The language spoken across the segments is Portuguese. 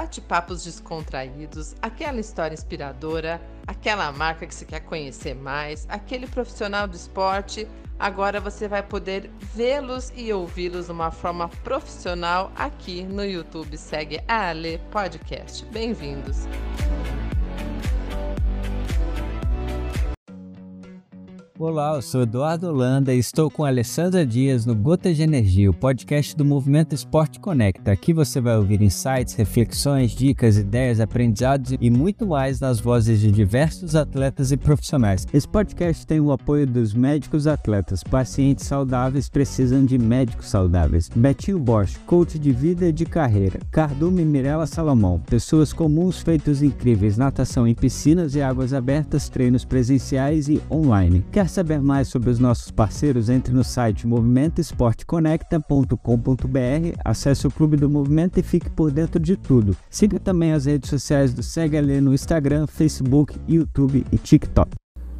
bate-papos descontraídos, aquela história inspiradora, aquela marca que você quer conhecer mais, aquele profissional do esporte. Agora você vai poder vê-los e ouvi-los de uma forma profissional aqui no YouTube. Segue a Ale Podcast. Bem-vindos! Olá, eu sou Eduardo Holanda e estou com a Alessandra Dias no Gota de Energia, o podcast do Movimento Esporte Conecta. Aqui você vai ouvir insights, reflexões, dicas, ideias, aprendizados e muito mais nas vozes de diversos atletas e profissionais. Esse podcast tem o apoio dos médicos atletas. Pacientes saudáveis precisam de médicos saudáveis. Betinho Bosch, coach de vida e de carreira. Cardume Mirella Salomão, pessoas comuns feitos incríveis, natação em piscinas e águas abertas, treinos presenciais e online. Quer saber mais sobre os nossos parceiros, entre no site movimentoesporteconecta.com.br, acesse o Clube do Movimento e fique por dentro de tudo. Siga também as redes sociais do Segue no Instagram, Facebook, YouTube e TikTok.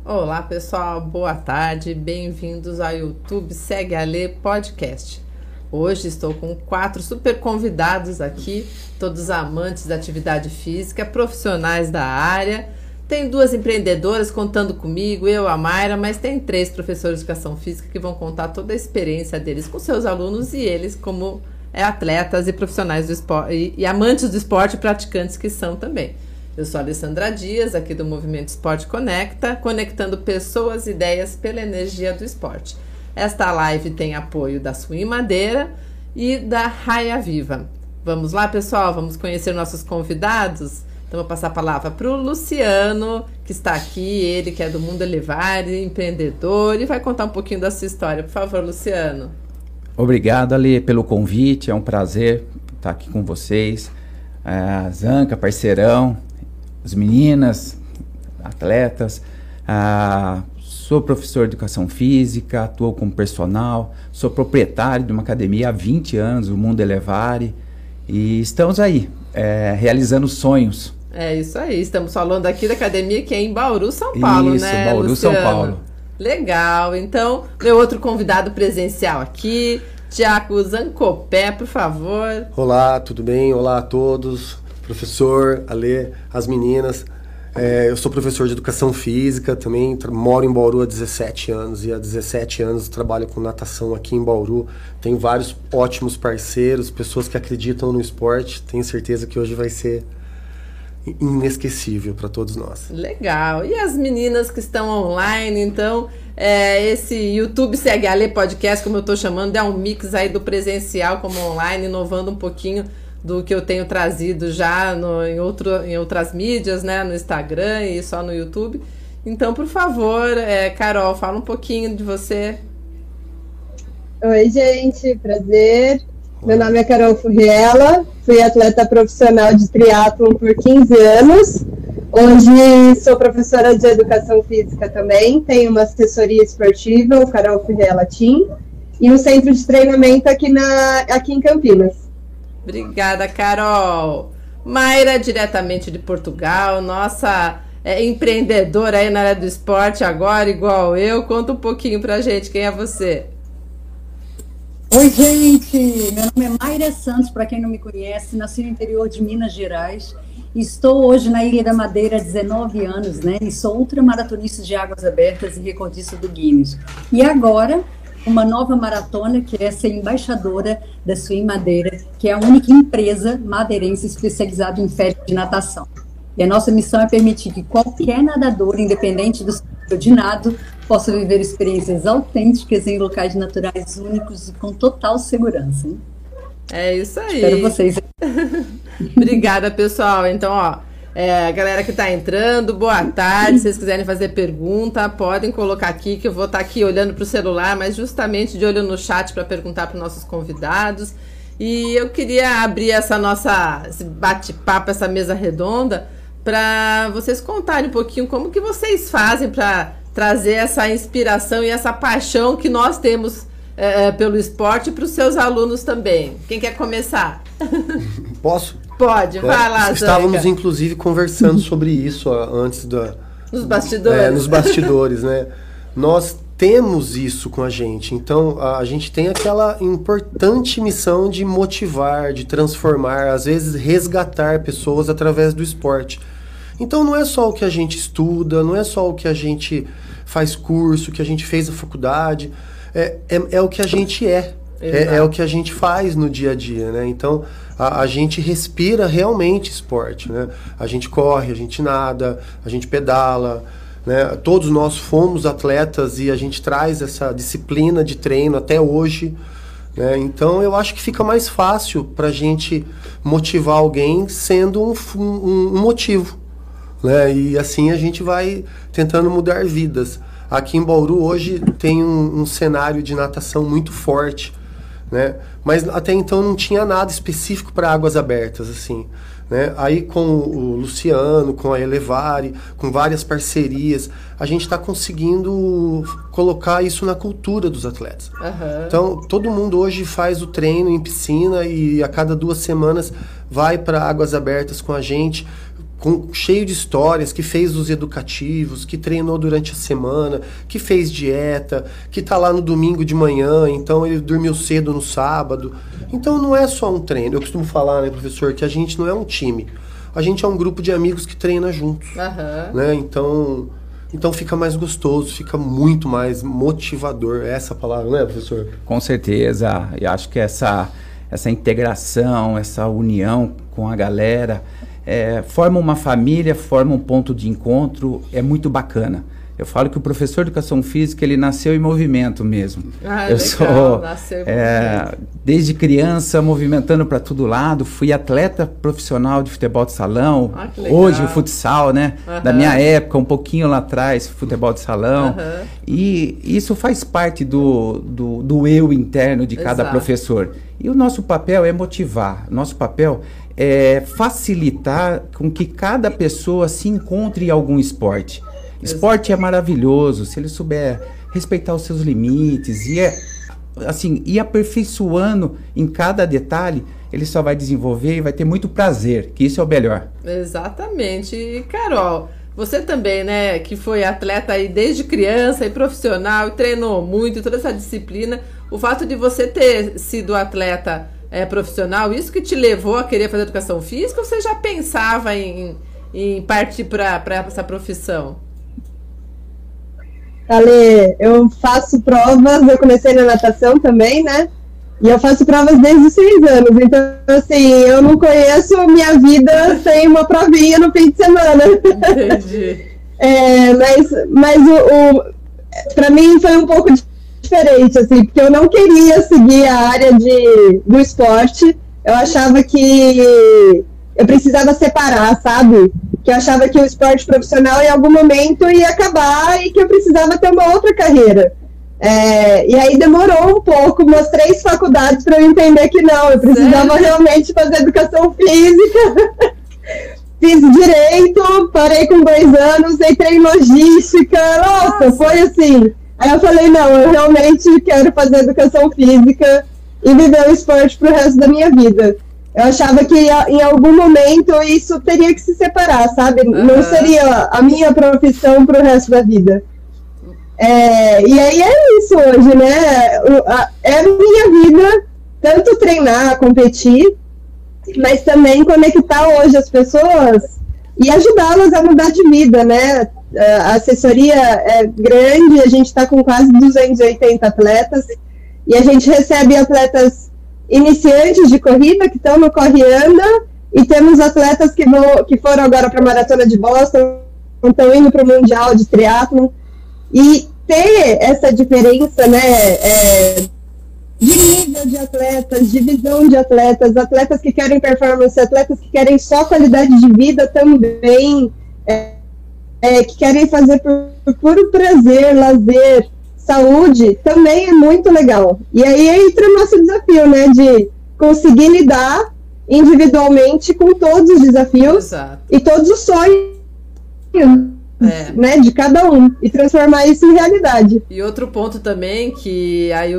Olá pessoal, boa tarde, bem-vindos ao YouTube Segue a Lê Podcast. Hoje estou com quatro super convidados aqui, todos amantes da atividade física, profissionais da área tem duas empreendedoras contando comigo, eu, a Mayra, mas tem três professores de educação física que vão contar toda a experiência deles com seus alunos e eles como é, atletas e profissionais do esporte e, e amantes do esporte e praticantes que são também. Eu sou a Alessandra Dias, aqui do Movimento Esporte Conecta, conectando pessoas e ideias pela energia do esporte. Esta live tem apoio da Swim Madeira e da Raia Viva. Vamos lá, pessoal? Vamos conhecer nossos convidados? Então, vou passar a palavra para o Luciano, que está aqui, ele que é do Mundo Elevare, empreendedor, e vai contar um pouquinho da sua história. Por favor, Luciano. Obrigado, Ali, pelo convite. É um prazer estar aqui com vocês. A Zanca, parceirão, as meninas, atletas. Ah, sou professor de educação física, atuo como personal, sou proprietário de uma academia há 20 anos, o Mundo Elevare, e estamos aí, é, realizando sonhos é isso aí. Estamos falando aqui da academia que é em Bauru, São Paulo, isso, né? Bauru, Luciano? São Paulo. Legal. Então, meu outro convidado presencial aqui, Tiago Zancopé, por favor. Olá, tudo bem? Olá a todos. Professor, Alê, as meninas. É, eu sou professor de educação física, também moro em Bauru há 17 anos e há 17 anos trabalho com natação aqui em Bauru. Tenho vários ótimos parceiros, pessoas que acreditam no esporte. Tenho certeza que hoje vai ser inesquecível para todos nós. Legal. E as meninas que estão online, então, é, esse YouTube CHL Podcast, como eu estou chamando, é um mix aí do presencial como online, inovando um pouquinho do que eu tenho trazido já no, em, outro, em outras mídias, né, no Instagram e só no YouTube. Então, por favor, é, Carol, fala um pouquinho de você. Oi, gente, prazer. Meu nome é Carol Furriela, fui atleta profissional de triatlon por 15 anos. Hoje sou professora de educação física também, tenho uma assessoria esportiva, o Carol Furriela Team, e um centro de treinamento aqui, na, aqui em Campinas. Obrigada, Carol. Mayra, diretamente de Portugal, nossa é, empreendedora aí na área do esporte agora, igual eu. Conta um pouquinho pra gente, quem é você? Oi, gente! Meu nome é Mayra Santos, para quem não me conhece, nasci no interior de Minas Gerais. Estou hoje na Ilha da Madeira há 19 anos, né? E sou ultramaratonista de águas abertas e recordista do Guinness. E agora, uma nova maratona, que é ser embaixadora da Swim Madeira, que é a única empresa madeirense especializada em festa de natação. E a nossa missão é permitir que qualquer nadador, independente do seu de nado, possa viver experiências autênticas em locais naturais únicos e com total segurança. Hein? É isso aí. Espero vocês. Obrigada, pessoal. Então, ó, é, a galera que está entrando, boa tarde. Se vocês quiserem fazer pergunta, podem colocar aqui, que eu vou estar tá aqui olhando para o celular, mas justamente de olho no chat para perguntar para os nossos convidados. E eu queria abrir essa nossa esse bate-papo, essa mesa redonda, para vocês contarem um pouquinho como que vocês fazem para trazer essa inspiração e essa paixão que nós temos é, é pelo esporte para os seus alunos também. Quem quer começar? Posso? Pode, é, vai lá. Estávamos inclusive conversando sobre isso antes da. Nos bastidores. É, nos bastidores, né? Nós temos isso com a gente. Então, a, a gente tem aquela importante missão de motivar, de transformar, às vezes resgatar pessoas através do esporte. Então, não é só o que a gente estuda, não é só o que a gente faz curso, o que a gente fez a faculdade, é, é, é o que a gente é. É, é, o que a gente faz no dia a dia, né? Então, a, a, gente respira realmente esporte, né? A gente corre, a gente nada, a gente pedala, né? Todos nós fomos atletas e a gente traz essa disciplina de treino até hoje. Né? Então eu acho que fica mais fácil para a gente motivar alguém sendo um, um, um motivo. Né? E assim a gente vai tentando mudar vidas. Aqui em Bauru hoje tem um, um cenário de natação muito forte. Né? Mas até então não tinha nada específico para águas abertas assim. Né? Aí com o Luciano, com a Elevare, com várias parcerias, a gente está conseguindo colocar isso na cultura dos atletas. Uhum. Então, todo mundo hoje faz o treino em piscina e a cada duas semanas vai para águas abertas com a gente com, cheio de histórias, que fez os educativos, que treinou durante a semana, que fez dieta, que está lá no domingo de manhã, então ele dormiu cedo no sábado. Então não é só um treino. Eu costumo falar, né, professor, que a gente não é um time. A gente é um grupo de amigos que treina juntos. Uhum. Né? Então, então fica mais gostoso, fica muito mais motivador. É essa palavra, né, professor? Com certeza. E acho que essa, essa integração, essa união com a galera é, forma uma família, forma um ponto de encontro, é muito bacana. Eu falo que o professor de educação física ele nasceu em movimento mesmo. Ah, eu legal, sou é, desde criança movimentando para todo lado. Fui atleta profissional de futebol de salão. Ah, hoje o futsal, né? Uhum. Da minha época, um pouquinho lá atrás, futebol de salão. Uhum. E isso faz parte do, do, do eu interno de cada Exato. professor. E o nosso papel é motivar. Nosso papel é, facilitar com que cada pessoa se encontre em algum esporte. Esporte é maravilhoso se ele souber respeitar os seus limites e é assim ir aperfeiçoando em cada detalhe. Ele só vai desenvolver e vai ter muito prazer, que isso é o melhor. Exatamente. E Carol, você também, né, que foi atleta aí desde criança e profissional, e treinou muito, toda essa disciplina, o fato de você ter sido atleta é, profissional, isso que te levou a querer fazer educação física ou você já pensava em, em partir para essa profissão? Ale, eu faço provas, eu comecei na natação também, né? E eu faço provas desde os seis anos. Então, assim, eu não conheço minha vida sem uma provinha no fim de semana. Entendi. é, mas mas o, o para mim foi um pouco diferente, assim, porque eu não queria seguir a área de, do esporte. Eu achava que eu precisava separar, sabe? Que eu achava que o esporte profissional em algum momento ia acabar e que eu precisava ter uma outra carreira. É, e aí demorou um pouco, umas três faculdades para eu entender que não, eu precisava Sério? realmente fazer educação física. Fiz direito, parei com dois anos, entrei em logística. Nossa, Nossa. foi assim Aí eu falei, não, eu realmente quero fazer educação física e viver o esporte pro resto da minha vida. Eu achava que em algum momento isso teria que se separar, sabe? Uhum. Não seria a minha profissão pro resto da vida. É, e aí é isso hoje, né? É a minha vida, tanto treinar, competir, mas também conectar hoje as pessoas e ajudá-las a mudar de vida, né? a assessoria é grande, a gente está com quase 280 atletas e a gente recebe atletas iniciantes de corrida que estão no Corre Anda e temos atletas que, vão, que foram agora para a Maratona de Boston, estão indo para o Mundial de Triatlon e ter essa diferença, né, é, de nível de atletas, de visão de atletas, atletas que querem performance, atletas que querem só qualidade de vida também, é, é, que querem fazer por, por puro prazer, lazer, saúde, também é muito legal. E aí entra o nosso desafio, né, de conseguir lidar individualmente com todos os desafios Exato. e todos os sonhos é. né, de cada um e transformar isso em realidade. E outro ponto também que aí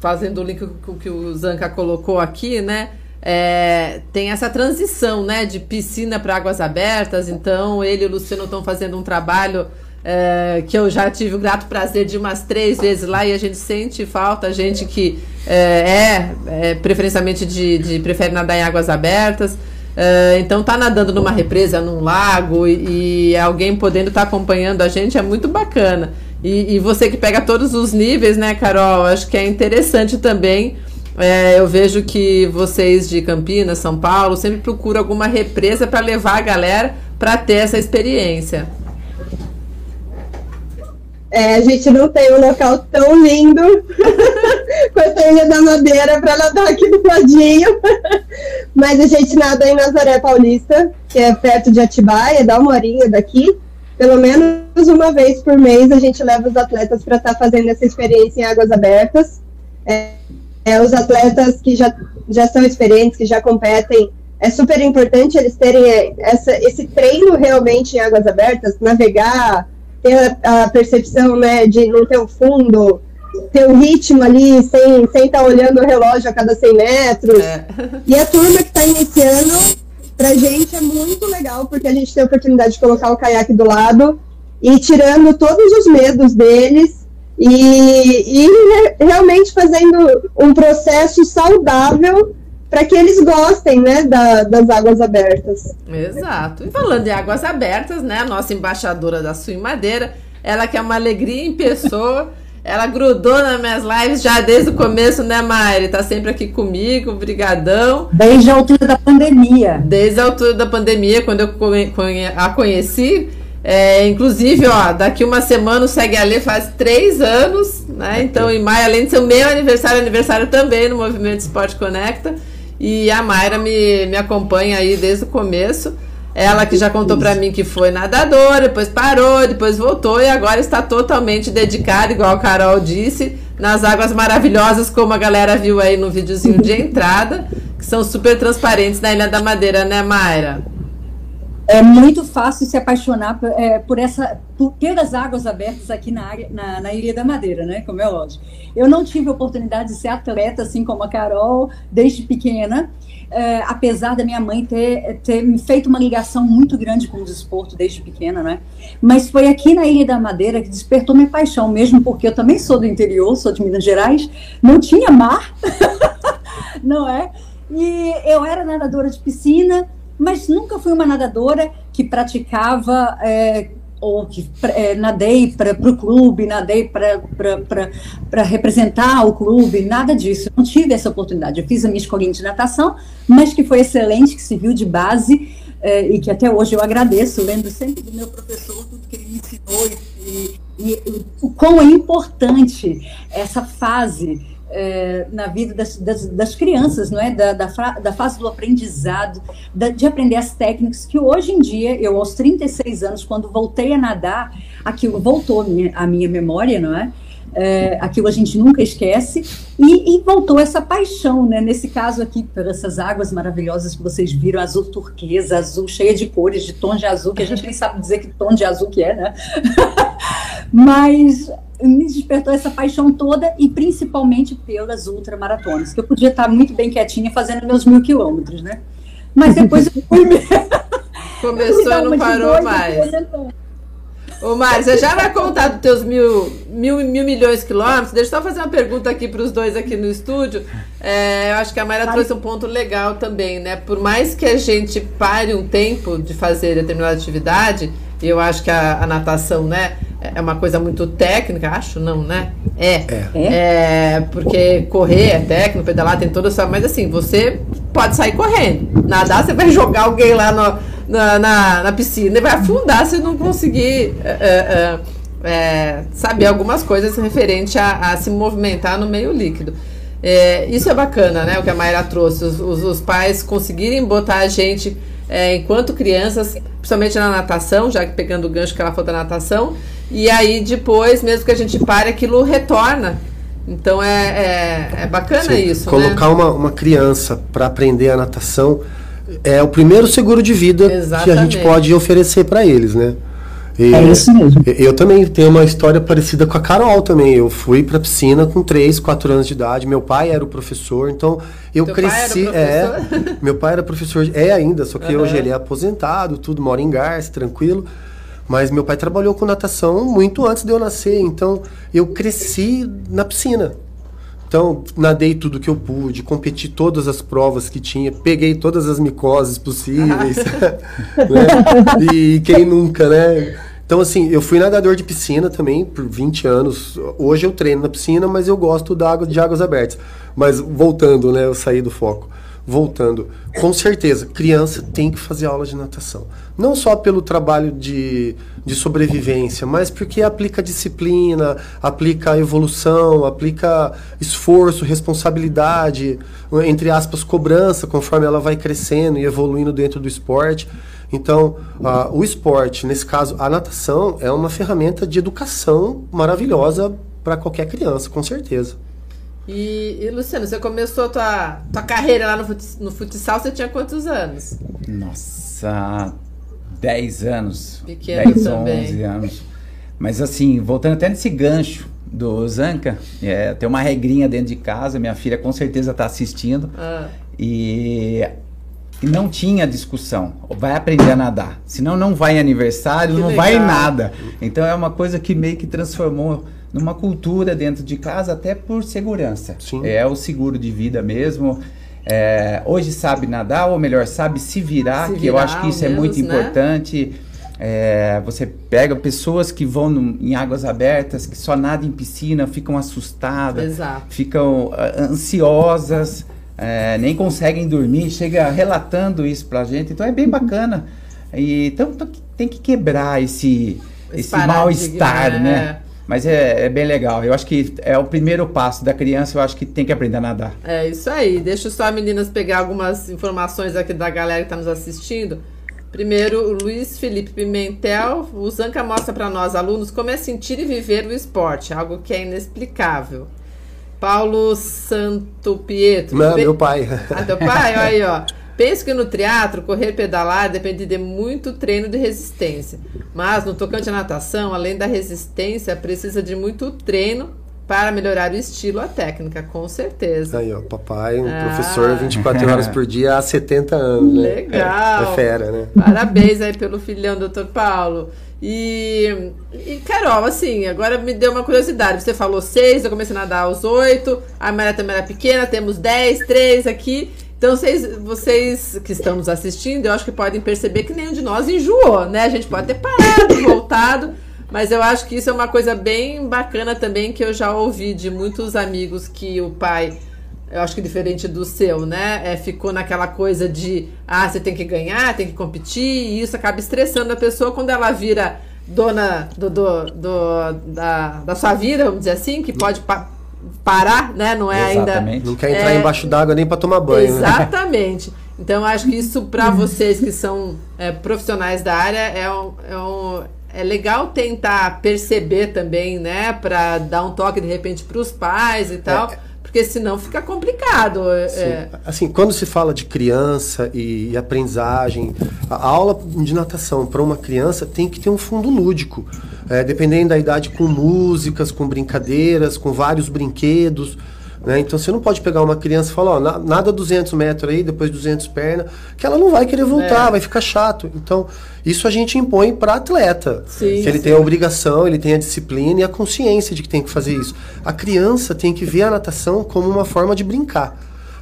fazendo o link que o Zanca colocou aqui, né, é, tem essa transição, né, de piscina para águas abertas. Então, ele e o Luciano estão fazendo um trabalho é, que eu já tive o grato prazer de umas três vezes lá e a gente sente falta, a gente que é, é, é preferencialmente de, de, prefere nadar em águas abertas. É, então tá nadando numa represa, num lago e, e alguém podendo estar tá acompanhando a gente é muito bacana. E, e, você que pega todos os níveis, né, Carol? Acho que é interessante também. É, eu vejo que vocês de Campinas, São Paulo, sempre procuram alguma represa para levar a galera para ter essa experiência. É, a gente não tem um local tão lindo quanto a Ilha da Madeira para nadar aqui do ladinho. Mas a gente nada em Nazaré Paulista, que é perto de Atibaia, dá uma horinha daqui. Pelo menos uma vez por mês a gente leva os atletas para estar tá fazendo essa experiência em águas abertas. É, é, os atletas que já, já são experientes, que já competem, é super importante eles terem essa, esse treino realmente em águas abertas, navegar, ter a, a percepção né, de não ter o fundo, ter o ritmo ali sem estar sem tá olhando o relógio a cada 100 metros. É. E a turma que está iniciando, pra gente é muito legal, porque a gente tem a oportunidade de colocar o caiaque do lado e tirando todos os medos deles e, e realmente fazendo um processo saudável para que eles gostem, né, da, das águas abertas. Exato. E falando em águas abertas, né, a nossa embaixadora da Sul Madeira, ela que é uma alegria em pessoa, ela grudou nas minhas lives já desde o começo, né, Mari? Tá sempre aqui comigo, brigadão. Desde a altura da pandemia. Desde a altura da pandemia, quando eu a conheci, é, inclusive, ó, daqui uma semana o Segue a Lê faz três anos, né? Então, em maio, além de ser o meu aniversário, aniversário também no Movimento Esporte Conecta. E a Mayra me, me acompanha aí desde o começo. Ela que já contou para mim que foi nadadora, depois parou, depois voltou e agora está totalmente dedicada, igual a Carol disse, nas águas maravilhosas, como a galera viu aí no videozinho de entrada, que são super transparentes na Ilha da Madeira, né, Mayra? É muito fácil se apaixonar por, é, por essa por, águas abertas aqui na, área, na, na, Ilha da Madeira, né? Como é lógico. Eu não tive a oportunidade de ser atleta, assim como a Carol, desde pequena, é, apesar da minha mãe ter, ter me feito uma ligação muito grande com o desporto desde pequena, né? Mas foi aqui na Ilha da Madeira que despertou minha paixão, mesmo porque eu também sou do interior, sou de Minas Gerais, não tinha mar, não é? E eu era nadadora de piscina mas nunca fui uma nadadora que praticava é, ou que é, nadei para o clube, nadei para representar o clube, nada disso. não tive essa oportunidade. Eu fiz a minha escolinha de natação, mas que foi excelente, que serviu de base é, e que até hoje eu agradeço, lembro sempre do meu professor, tudo que ele me ensinou e, e, e o quão é importante essa fase é, na vida das, das, das, crianças, não é? Da, da, da fase do aprendizado, da, de aprender as técnicas, que hoje em dia, eu aos 36 anos, quando voltei a nadar, aquilo voltou minha, a minha memória, não é? É, aquilo a gente nunca esquece, e, e, voltou essa paixão, né? Nesse caso aqui, por essas águas maravilhosas que vocês viram, azul turquesa, azul cheia de cores, de tons de azul, que a gente nem sabe dizer que tom de azul que é, né? Mas me despertou essa paixão toda e principalmente pelas ultramaratonas, que eu podia estar muito bem quietinha fazendo meus mil quilômetros, né? Mas depois eu fui. Começou e não parou mais. Ô, Mário, você já vai contar dos teus mil, mil, mil milhões de quilômetros? Deixa eu só fazer uma pergunta aqui para os dois aqui no estúdio. É, eu acho que a Mayra trouxe um ponto legal também, né? Por mais que a gente pare um tempo de fazer determinada atividade, eu acho que a, a natação, né? é uma coisa muito técnica, acho não, né? É. É. é porque correr é técnico, pedalar tem toda essa. Mas assim, você pode sair correndo. Nadar, você vai jogar alguém lá no, na, na, na, piscina vai afundar se não conseguir é, é, é, é saber algumas coisas referente a, a, se movimentar no meio líquido. É, isso é bacana, né? O que a Mayra trouxe. Os, os, os pais conseguirem botar a gente enquanto crianças, principalmente na natação, já que pegando o gancho que ela falou da natação e aí depois, mesmo que a gente pare, aquilo retorna. Então é, é, é bacana Sim, isso. Colocar né? uma, uma criança para aprender a natação é o primeiro seguro de vida Exatamente. que a gente pode oferecer para eles, né? E é isso mesmo. Eu também tenho uma história parecida com a Carol também. Eu fui para piscina com 3, 4 anos de idade. Meu pai era o professor, então eu Teu cresci. Pai é, meu pai era professor, é ainda, só que uhum. hoje ele é aposentado, tudo, mora em Garça, tranquilo. Mas meu pai trabalhou com natação muito antes de eu nascer, então eu cresci na piscina. Então, nadei tudo que eu pude, competi todas as provas que tinha, peguei todas as micoses possíveis. né? E quem nunca, né? Então, assim, eu fui nadador de piscina também por 20 anos. Hoje eu treino na piscina, mas eu gosto da água, de águas abertas. Mas voltando, né? Eu saí do foco voltando, com certeza, criança tem que fazer aula de natação. Não só pelo trabalho de, de sobrevivência, mas porque aplica disciplina, aplica evolução, aplica esforço, responsabilidade, entre aspas, cobrança, conforme ela vai crescendo e evoluindo dentro do esporte. Então, o esporte, nesse caso, a natação, é uma ferramenta de educação maravilhosa para qualquer criança, com certeza. E, e, Luciano, você começou a tua, tua carreira lá no, no futsal, você tinha quantos anos? Nossa, 10 anos. Pequeno 10, também. 11 anos. Mas assim, voltando até nesse gancho do Zanca, é, tem uma regrinha dentro de casa, minha filha com certeza está assistindo. Ah. E e não tinha discussão. Vai aprender a nadar. Senão não vai em aniversário, que não legal. vai em nada. Então é uma coisa que meio que transformou numa cultura dentro de casa, até por segurança. Sim. É o seguro de vida mesmo. É, hoje sabe nadar, ou melhor, sabe se virar, se que virar, eu acho que isso menos, é muito né? importante. É, você pega pessoas que vão no, em águas abertas, que só nadam em piscina, ficam assustadas, Exato. ficam uh, ansiosas, é, nem conseguem dormir, chega relatando isso pra gente. Então é bem bacana. E, então tem que quebrar esse, esse mal-estar, né? Mas é, é, bem legal. Eu acho que é o primeiro passo da criança, eu acho que tem que aprender a nadar. É isso aí. Deixa só meninas pegar algumas informações aqui da galera que está nos assistindo. Primeiro, o Luiz Felipe Pimentel, o Zanca mostra para nós, alunos, como é sentir e viver o esporte, algo que é inexplicável. Paulo Santo Pietro. Não, meu pai. Ah, teu pai? Olha aí, ó. Penso que no triatlo, correr pedalar depende de muito treino de resistência. Mas no tocante à natação, além da resistência, precisa de muito treino para melhorar o estilo, a técnica, com certeza. Aí, ó, papai, um ah. professor 24 horas por dia há 70 anos, né? Legal. É, é fera, né? Parabéns aí pelo filhão, doutor Paulo. E, e, Carol, assim, agora me deu uma curiosidade. Você falou seis, eu comecei a nadar aos oito, a Maria também era pequena, temos dez, três aqui. Então, vocês, vocês que estão nos assistindo, eu acho que podem perceber que nenhum de nós enjoou, né? A gente pode ter parado, voltado, mas eu acho que isso é uma coisa bem bacana também que eu já ouvi de muitos amigos que o pai, eu acho que diferente do seu, né? É, ficou naquela coisa de, ah, você tem que ganhar, tem que competir, e isso acaba estressando a pessoa quando ela vira dona do, do, do da, da sua vida, vamos dizer assim, que pode parar, né? Não é Exatamente. ainda. Não quer entrar é, embaixo d'água nem para tomar banho. Né? Exatamente. Né? Então, acho que isso para vocês que são é, profissionais da área é, um, é, um, é legal tentar perceber também, né? Para dar um toque de repente para os pais e tal. É, porque senão fica complicado. É, é. Assim, quando se fala de criança e, e aprendizagem, a aula de natação para uma criança tem que ter um fundo lúdico. É, dependendo da idade, com músicas, com brincadeiras, com vários brinquedos. Né? Então você não pode pegar uma criança e falar, ó, nada 200 metros aí, depois 200 pernas, que ela não vai querer voltar, é. vai ficar chato. Então, isso a gente impõe para atleta. Sim, que ele sim. tem a obrigação, ele tem a disciplina e a consciência de que tem que fazer isso. A criança tem que ver a natação como uma forma de brincar.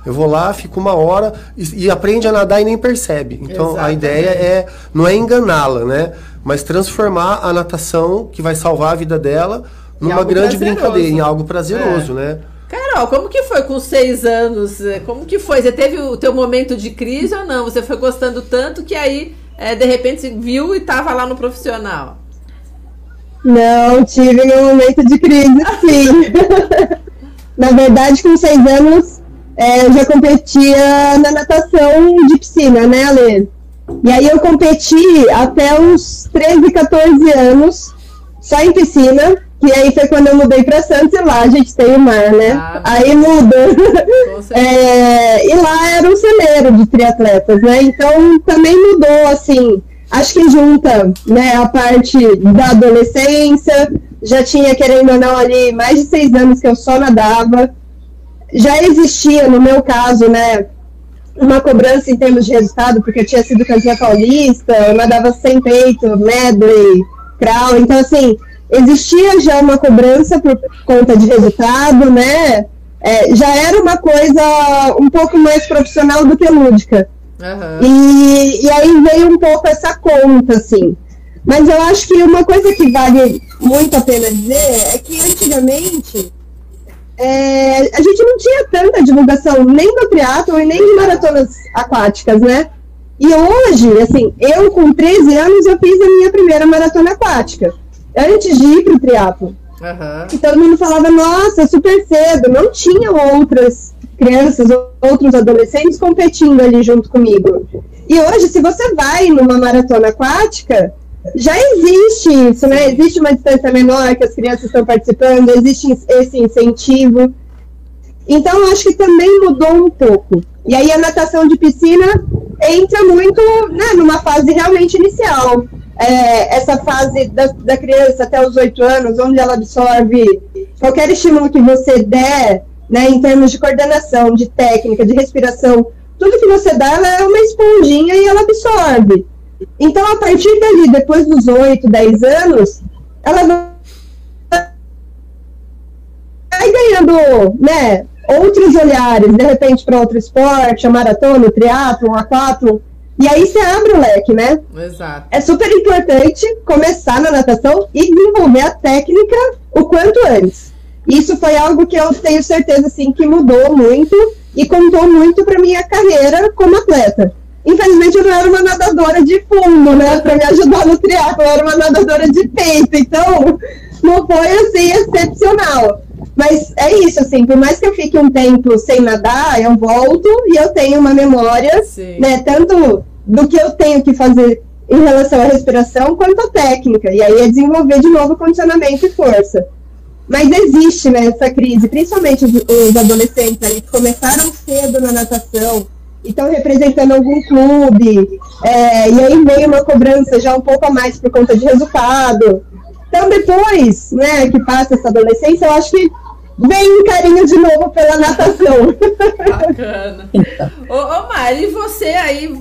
Eu vou lá, fico uma hora e, e aprende a nadar e nem percebe. Então Exatamente. a ideia é não é enganá-la, né? Mas transformar a natação que vai salvar a vida dela numa grande prazeroso. brincadeira, em algo prazeroso, é. né? Carol, como que foi com seis anos? Como que foi? Você teve o teu momento de crise ou não? Você foi gostando tanto que aí, é, de repente, viu e estava lá no profissional? Não, tive meu momento de crise, sim. Na verdade, com seis anos, é, eu já competia na natação de piscina, né, Ale? E aí eu competi até uns 13, 14 anos, só em piscina. E aí foi quando eu mudei para Santos e lá a gente tem o mar, né? Ah, aí muda. É, e lá era um celeiro de triatletas, né? Então também mudou, assim. Acho que junta né, a parte da adolescência. Já tinha, querendo ou não, ali mais de seis anos que eu só nadava. Já existia, no meu caso, né? Uma cobrança em termos de resultado, porque eu tinha sido campeã paulista, eu nadava sem peito, medley, crawl. Então, assim, existia já uma cobrança por conta de resultado, né? É, já era uma coisa um pouco mais profissional do que lúdica. Uhum. E, e aí veio um pouco essa conta, assim. Mas eu acho que uma coisa que vale muito a pena dizer é que antigamente é, a gente não tinha tanta divulgação nem do triatlo e nem de maratonas aquáticas, né? E hoje, assim, eu com 13 anos eu fiz a minha primeira maratona aquática, antes de ir para o triatlo. Uhum. E todo mundo falava, nossa, super cedo, não tinha outras crianças, outros adolescentes competindo ali junto comigo. E hoje, se você vai numa maratona aquática, já existe isso, né? Existe uma distância menor que as crianças estão participando, existe esse incentivo. Então, acho que também mudou um pouco. E aí, a natação de piscina entra muito né, numa fase realmente inicial. É, essa fase da, da criança até os oito anos, onde ela absorve qualquer estímulo que você der, né, em termos de coordenação, de técnica, de respiração, tudo que você dá, ela é uma esponjinha e ela absorve. Então, a partir dali, depois dos 8, 10 anos, ela vai ganhando, né, outros olhares, de repente, para outro esporte, a maratona, o triatlo, a quatro. E aí você abre o leque, né? Exato. É super importante começar na natação e desenvolver a técnica o quanto antes. Isso foi algo que eu tenho certeza, assim, que mudou muito e contou muito para minha carreira como atleta. Infelizmente, eu não era uma nadadora de fundo, né? Para me ajudar no triatlo, eu era uma nadadora de peito. Então, não foi assim excepcional. Mas é isso, assim, por mais que eu fique um tempo sem nadar, eu volto e eu tenho uma memória, Sim. né? Tanto do que eu tenho que fazer em relação à respiração, quanto à técnica. E aí é desenvolver de novo condicionamento e força. Mas existe né, essa crise, principalmente os, os adolescentes ali, que começaram cedo na natação, e estão representando algum clube, é, e aí veio uma cobrança já um pouco a mais por conta de resultado. Então, depois né, que passa essa adolescência, eu acho que vem um carinho de novo pela natação. Bacana. ô, ô Mari, e você aí,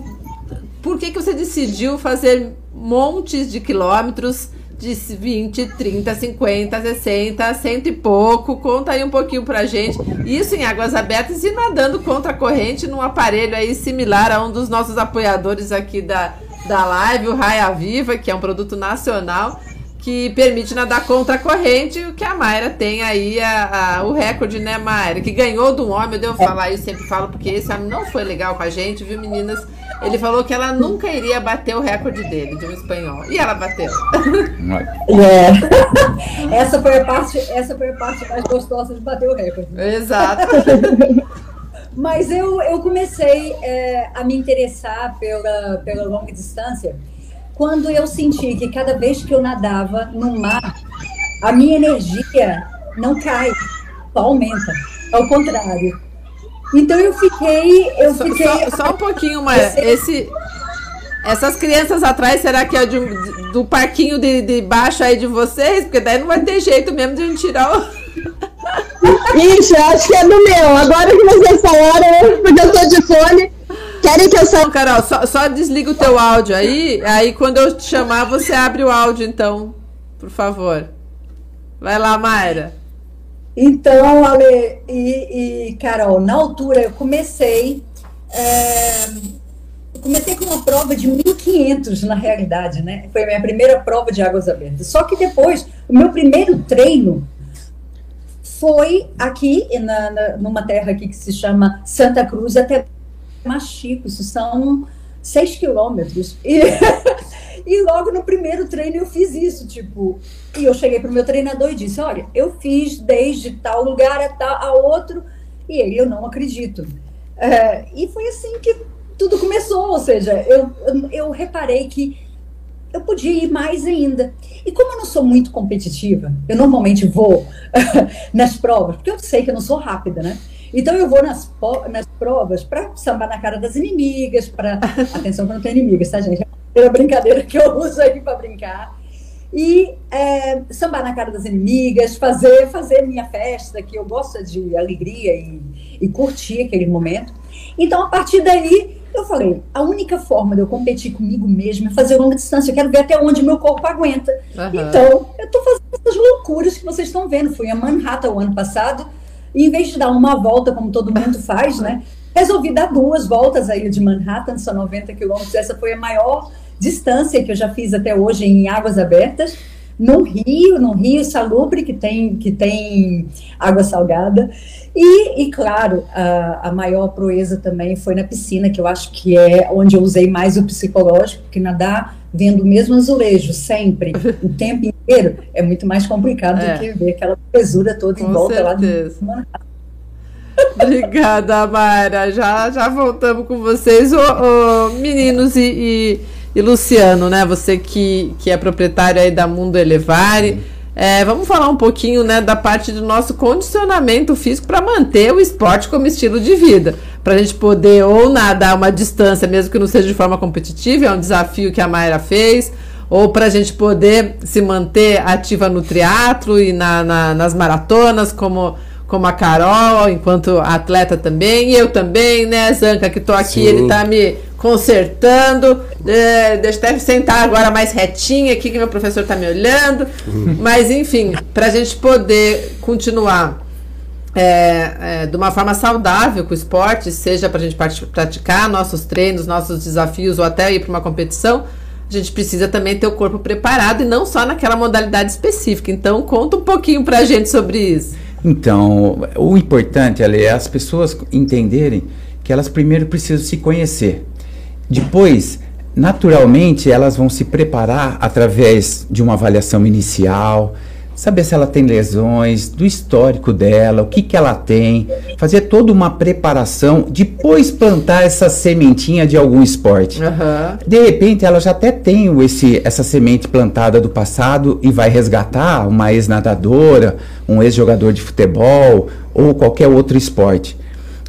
por que, que você decidiu fazer montes de quilômetros de 20, 30, 50, 60, cento e pouco. Conta aí um pouquinho pra gente. Isso em águas abertas e nadando contra a corrente num aparelho aí similar a um dos nossos apoiadores aqui da, da live, o Raia Viva, que é um produto nacional que permite nadar contra a corrente, o que a Mayra tem aí a, a, o recorde, né, Mayra? Que ganhou do homem, eu devo falar, eu sempre falo, porque esse homem não foi legal com a gente, viu, meninas? Ele falou que ela nunca iria bater o recorde dele, de um espanhol. E ela bateu. É. essa, foi a parte, essa foi a parte mais gostosa de bater o recorde. Exato. Mas eu, eu comecei é, a me interessar pela, pela longa distância quando eu senti que cada vez que eu nadava no mar, a minha energia não cai, só aumenta. Ao contrário. Então eu fiquei. Eu só, fiquei... Só, só, um pouquinho, Maia. Esse, essas crianças atrás, será que é de, do parquinho de, de baixo aí de vocês? Porque daí não vai ter jeito mesmo de a gente tirar o. Ixi, acho que é do meu. Agora que vocês falaram, porque eu tô de fone. Querem que eu saia? Carol, só, só desliga o teu áudio aí. Aí quando eu te chamar, você abre o áudio, então. Por favor. Vai lá, Mayra. Então, Ale e, e Carol, na altura eu comecei. É, eu comecei com uma prova de 1.500 na realidade, né? Foi a minha primeira prova de águas abertas. Só que depois, o meu primeiro treino foi aqui, na, na, numa terra aqui que se chama Santa Cruz, até Machico. Isso são 6 quilômetros. E, e logo no primeiro treino eu fiz isso, tipo, e eu cheguei pro meu treinador e disse: Olha, eu fiz desde tal lugar a, tal, a outro, e ele, eu não acredito. É, e foi assim que tudo começou, ou seja, eu, eu, eu reparei que eu podia ir mais ainda. E como eu não sou muito competitiva, eu normalmente vou nas provas, porque eu sei que eu não sou rápida, né? Então eu vou nas, nas provas para sambar na cara das inimigas, para. Atenção que não tem inimigas, tá, gente? É uma brincadeira que eu uso aí para brincar e é, sambar na cara das inimigas, fazer fazer minha festa, que eu gosto de alegria e, e curtir aquele momento. Então, a partir daí, Eu falei, a única forma de eu competir comigo mesma é fazer longa distância. Eu quero ver até onde meu corpo aguenta. Uhum. Então, eu estou fazendo essas loucuras que vocês estão vendo. Fui a Manhattan o ano passado, e em vez de dar uma volta, como todo mundo faz, né? Resolvi dar duas voltas ilha de Manhattan, são 90 quilômetros. Essa foi a maior distância que eu já fiz até hoje em águas abertas no rio, no rio salubre que tem, que tem água salgada. E, e claro, a, a, maior proeza também foi na piscina, que eu acho que é onde eu usei mais o psicológico, porque nadar vendo o mesmo azulejo sempre, o tempo inteiro, é muito mais complicado é. do que ver aquela pesura toda Com em volta certeza. lá do Obrigada, Mayra. Já, já voltamos com vocês. Ô, ô meninos e, e e Luciano, né? Você que, que é proprietário aí da Mundo Elevare. É, vamos falar um pouquinho né, da parte do nosso condicionamento físico para manter o esporte como estilo de vida. Para a gente poder ou nadar uma distância, mesmo que não seja de forma competitiva, é um desafio que a Mayra fez, ou para a gente poder se manter ativa no triatlo e na, na, nas maratonas, como como a Carol, enquanto atleta também, e eu também, né, Zanca, que tô aqui, Sim. ele tá me consertando. É, deixa eu até sentar agora mais retinha aqui, que meu professor tá me olhando. Uhum. Mas, enfim, para a gente poder continuar é, é, de uma forma saudável com o esporte, seja para a gente praticar nossos treinos, nossos desafios ou até ir para uma competição, a gente precisa também ter o corpo preparado e não só naquela modalidade específica. Então, conta um pouquinho para a gente sobre isso. Então, o importante é as pessoas entenderem que elas primeiro precisam se conhecer. Depois, naturalmente, elas vão se preparar através de uma avaliação inicial, saber se ela tem lesões, do histórico dela, o que, que ela tem, fazer toda uma preparação, depois plantar essa sementinha de algum esporte. Uhum. De repente, ela já até tem esse, essa semente plantada do passado e vai resgatar uma ex-nadadora, um ex-jogador de futebol ou qualquer outro esporte.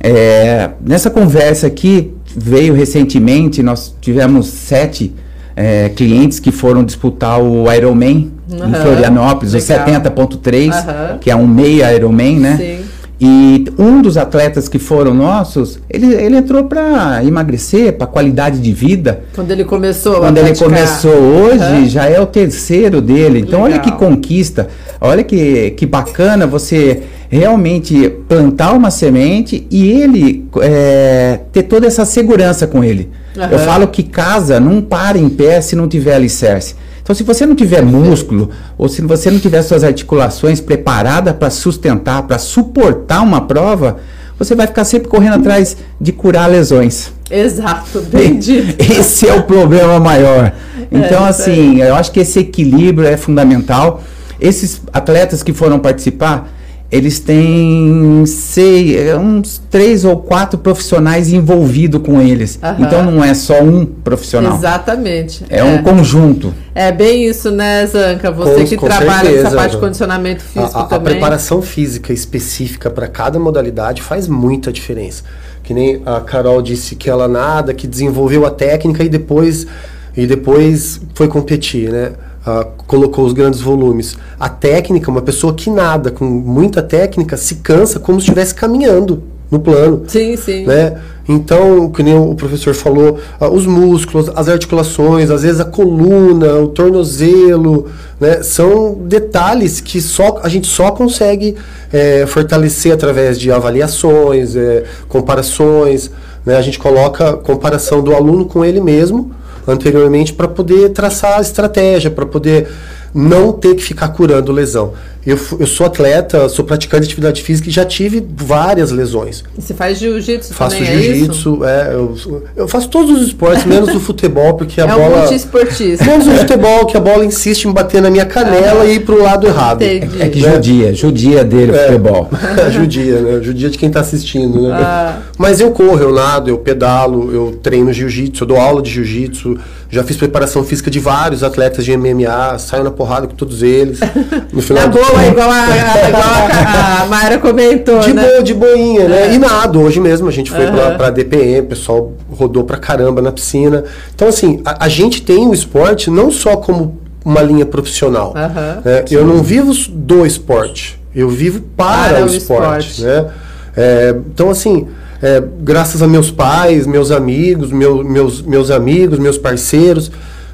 É, nessa conversa aqui, veio recentemente, nós tivemos sete é, clientes que foram disputar o Ironman uhum, em Florianópolis, legal. o 70.3, uhum. que é um meia Ironman, né? Sim. E um dos atletas que foram nossos, ele, ele entrou para emagrecer, para qualidade de vida. Quando ele começou Quando ele começou hoje, uhum. já é o terceiro dele. Então, Legal. olha que conquista, olha que, que bacana você realmente plantar uma semente e ele é, ter toda essa segurança com ele. Uhum. Eu falo que casa não para em pé se não tiver alicerce. Então, se você não tiver músculo, ou se você não tiver suas articulações preparadas para sustentar, para suportar uma prova, você vai ficar sempre correndo atrás de curar lesões. Exato, bem dito. Esse é o problema maior. É, então, é, assim, eu acho que esse equilíbrio é fundamental. Esses atletas que foram participar, eles têm sei, é, uns três ou quatro profissionais envolvidos com eles. Uhum. Então não é só um profissional. Exatamente. É, é, um conjunto. É bem isso, né, Zanca? Você com, que com trabalha certeza, nessa parte de condicionamento físico a, a, também. A preparação física específica para cada modalidade faz muita diferença. Que nem a Carol disse que ela nada, que desenvolveu a técnica e depois e depois foi competir, né? Uh, colocou os grandes volumes. A técnica, uma pessoa que nada, com muita técnica, se cansa como se estivesse caminhando no plano. Sim, sim. Né? Então, que nem o professor falou, uh, os músculos, as articulações, às vezes a coluna, o tornozelo, né? são detalhes que só a gente só consegue é, fortalecer através de avaliações, é, comparações. Né? A gente coloca comparação do aluno com ele mesmo anteriormente para poder traçar a estratégia, para poder não ter que ficar curando lesão. Eu, eu sou atleta, sou praticante de atividade física e já tive várias lesões. Você faz jiu-jitsu Faço também, é jiu-jitsu, é, é eu, eu, faço todos os esportes, menos o futebol, porque a é bola... É um Menos o futebol, que a bola insiste em bater na minha canela ah, e ir pro lado errado. Entendi. É que judia, judia dele o é, futebol. judia, né? Judia de quem está assistindo, né? Ah. Mas eu corro, eu nado, eu pedalo, eu treino jiu-jitsu, eu dou aula de jiu-jitsu, já fiz preparação física de vários atletas de MMA, saio na porrada com todos eles. No final na boa, igual a, igual a, a Mayra comentou, de né? boa, de boinha, né? É. E nada, hoje mesmo a gente foi uhum. pra, pra DPM, o pessoal rodou pra caramba na piscina. Então, assim, a, a gente tem o esporte não só como uma linha profissional. Uhum. Né? Eu não vivo do esporte, eu vivo para, para o, esporte, esporte. Né? É, então, assim, é, graças a meus pais, meus amigos, meu, meus, meus amigos, meus parceiros,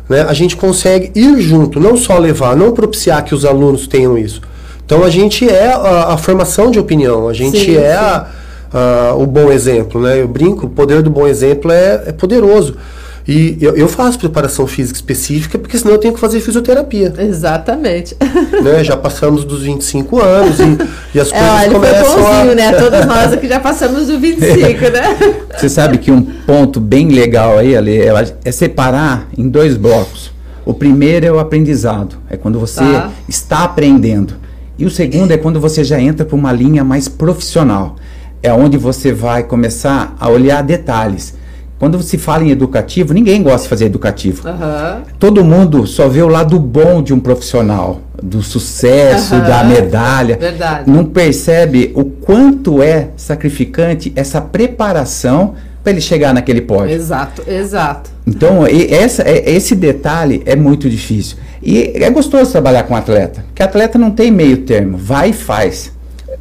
né, a gente consegue ir junto, não só levar, não propiciar que os alunos tenham isso. Então a gente é a, a formação de opinião, a gente sim, é sim. A, a, o bom exemplo, né? Eu brinco, o poder do bom exemplo é, é poderoso. E eu, eu, faço preparação física específica, porque senão eu tenho que fazer fisioterapia. Exatamente. Né? Já passamos dos 25 anos e, e as é, coisas ele começam foi bonzinho, a... né? Todos nós aqui já passamos dos 25, né? Você sabe que um ponto bem legal aí, Ale, é, é separar em dois blocos. O primeiro é o aprendizado, é quando você tá. está aprendendo. E o segundo é quando você já entra para uma linha mais profissional. É onde você vai começar a olhar detalhes. Quando se fala em educativo, ninguém gosta de fazer educativo. Uhum. Todo mundo só vê o lado bom de um profissional, do sucesso, uhum. da medalha. Verdade. Não percebe o quanto é sacrificante essa preparação para ele chegar naquele pódio. Exato, exato. Então, essa, é, esse detalhe é muito difícil. E é gostoso trabalhar com atleta, porque atleta não tem meio termo, vai e faz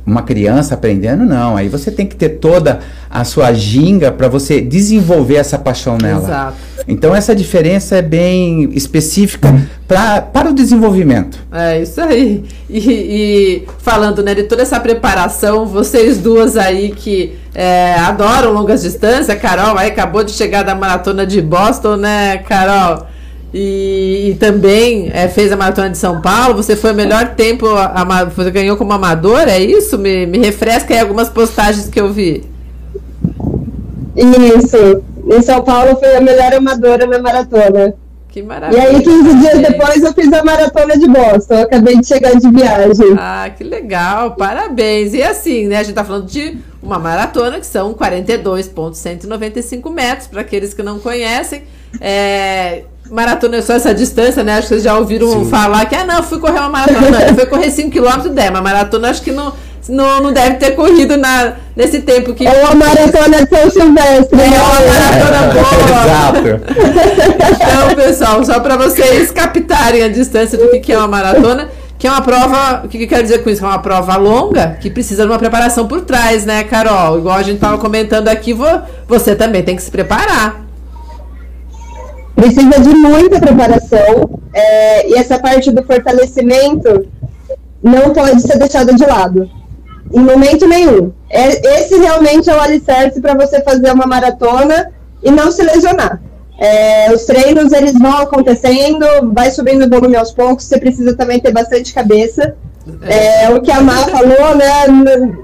uma criança aprendendo, não. Aí você tem que ter toda a sua ginga para você desenvolver essa paixão nela. Exato. Então essa diferença é bem específica pra, para o desenvolvimento. É isso aí. E, e, falando né, de toda essa preparação, vocês duas aí que é, adoram longas distâncias, Carol aí acabou de chegar da maratona de Boston, né, Carol? E, e, também é, fez a maratona de São Paulo. Você foi o melhor tempo, a, você ganhou como amador, é isso? Me, me refresca aí algumas postagens que eu vi. Isso. Em São Paulo foi a melhor amadora na maratona. Que maravilha. E aí, 15 dias depois, eu fiz a maratona de Boston. Eu acabei de chegar de viagem. Ah, que legal. Parabéns. E assim, né? A gente tá falando de uma maratona que são 42,195 metros, para aqueles que não conhecem. É, maratona é só essa distância, né? Acho que vocês já ouviram Sim. falar que, ah, não, fui correr uma maratona. eu fui correr 5km, 10, mas maratona acho que não, não, não deve ter corrido na, nesse tempo que. É uma maratona de São Silvestre. É uma maratona boa. Exato. Então, pessoal, só para vocês captarem a distância do que, que é uma maratona. Que é uma prova, o que, que quer dizer com isso? É uma prova longa que precisa de uma preparação por trás, né, Carol? Igual a gente estava comentando aqui, você também tem que se preparar precisa de muita preparação é, e essa parte do fortalecimento não pode ser deixada de lado em momento nenhum. É, esse realmente é o alicerce para você fazer uma maratona e não se lesionar. É, os treinos eles vão acontecendo, vai subindo o volume aos poucos. Você precisa também ter bastante cabeça. É, o que a Má falou, né,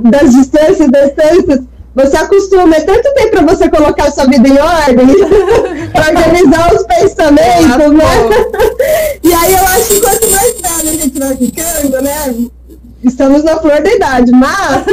das distâncias, das distâncias você acostuma, é tanto tempo para você colocar sua vida em ordem, organizar os pensamentos, né? e aí eu acho que quanto mais velho a gente vai ficando, né? Estamos na flor da idade, mas,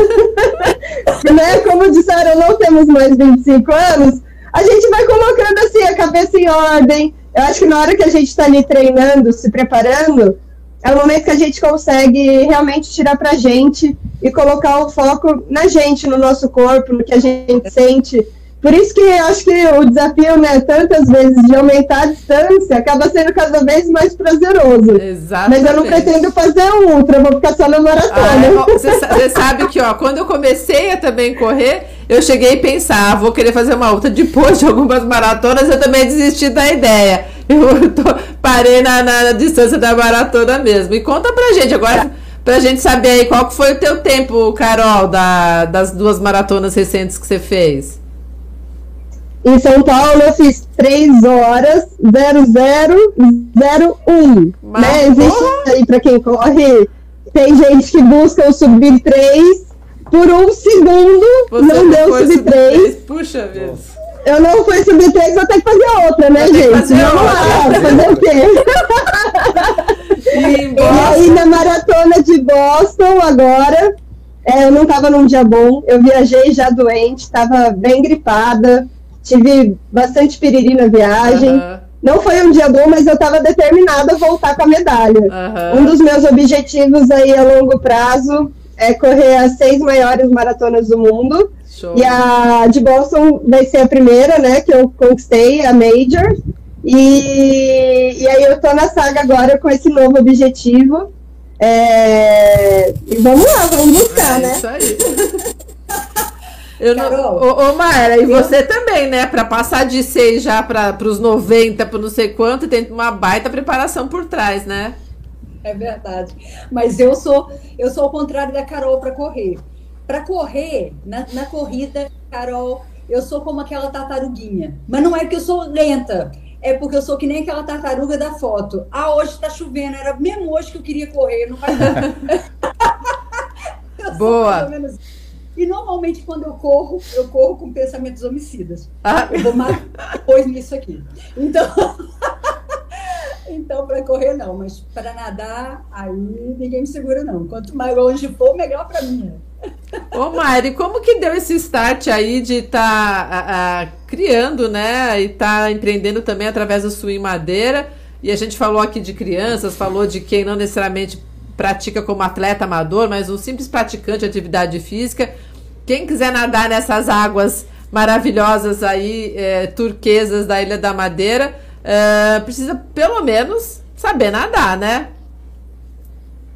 né, como disseram, não temos mais 25 anos, a gente vai colocando assim a cabeça em ordem. Eu acho que na hora que a gente está ali treinando, se preparando, é o momento que a gente consegue realmente tirar pra gente e colocar o foco na gente, no nosso corpo, no que a gente sente. Por isso que eu acho que o desafio, né, tantas vezes de aumentar a distância, acaba sendo cada vez mais prazeroso. Exatamente. Mas eu não pretendo fazer ultra, vou ficar só na maratona. Você ah, sabe que, ó, quando eu comecei a também correr, eu cheguei a pensar, ah, vou querer fazer uma outra depois de algumas maratonas, eu também desisti da ideia. Eu tô, parei na, na, distância da maratona mesmo. E conta pra gente agora, pra gente saber aí qual foi o teu tempo, Carol, da, das duas maratonas recentes que você fez. Em São Paulo eu fiz 3 horas 0001. Né? Existe aí pra quem corre. Tem gente que busca o subir 3 por um segundo. Você não deu subir 3. Puxa vida eu não fui subir três, vou ter que fazer outra, né, gente? Fazer Vamos lá, fazer o quê? e, e aí, na maratona de Boston, agora, é, eu não estava num dia bom, eu viajei já doente, estava bem gripada, tive bastante piriri na viagem. Uhum. Não foi um dia bom, mas eu estava determinada a voltar com a medalha. Uhum. Um dos meus objetivos aí a longo prazo é correr as seis maiores maratonas do mundo. Show. E a de Boston vai ser a primeira, né, que eu conquistei, a Major. E, e aí eu tô na saga agora com esse novo objetivo. É, e vamos lá, vamos buscar, é né? Isso aí. Eu não, ô, ô Maera, e eu... você também, né? Para passar de 6 já para os 90, para não sei quanto, tem uma baita preparação por trás, né? É verdade. Mas eu sou eu sou ao contrário da Carol para correr. Para correr, na, na corrida, Carol, eu sou como aquela tartaruguinha. Mas não é que eu sou lenta é porque eu sou que nem aquela tartaruga da foto. Ah, hoje está chovendo, era mesmo hoje que eu queria correr, não vai dar. Boa. E normalmente quando eu corro, eu corro com pensamentos homicidas. Ah. Eu vou matar depois nisso aqui. Então, então para correr não, mas para nadar, aí ninguém me segura não. Quanto mais longe for, melhor para mim. Ô Mari, como que deu esse start aí de estar tá, criando, né? E tá empreendendo também através do Swing Madeira? E a gente falou aqui de crianças, falou de quem não necessariamente pratica como atleta amador, mas um simples praticante de atividade física. Quem quiser nadar nessas águas maravilhosas aí, é, turquesas da Ilha da Madeira, é, precisa pelo menos saber nadar, né?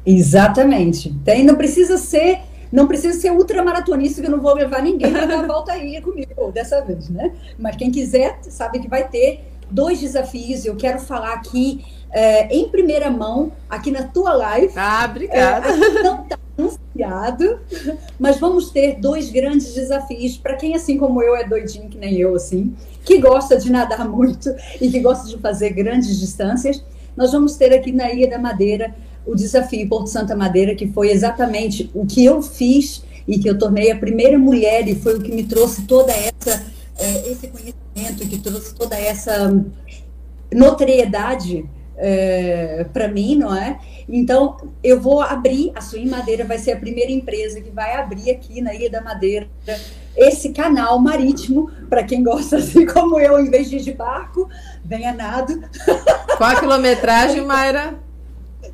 Exatamente. Tem, não precisa ser não precisa ser ultramaratonista, que eu não vou levar ninguém para dar a volta aí comigo dessa vez, né? Mas quem quiser, sabe que vai ter dois desafios. Eu quero falar aqui é, em primeira mão, aqui na tua live. Ah, obrigada. É, não está anunciado, mas vamos ter dois grandes desafios para quem, assim como eu, é doidinho que nem eu, assim, que gosta de nadar muito e que gosta de fazer grandes distâncias. Nós vamos ter aqui na Ilha da Madeira o desafio Porto Santa Madeira, que foi exatamente o que eu fiz e que eu tornei a primeira mulher e foi o que me trouxe toda essa é, esse conhecimento, que trouxe toda essa notoriedade é, para mim, não é? Então, eu vou abrir, a Swing Madeira vai ser a primeira empresa que vai abrir aqui na Ilha da Madeira esse canal marítimo, para quem gosta, assim como eu, em vez de ir de barco, venha nado. Qual a quilometragem, Mayra?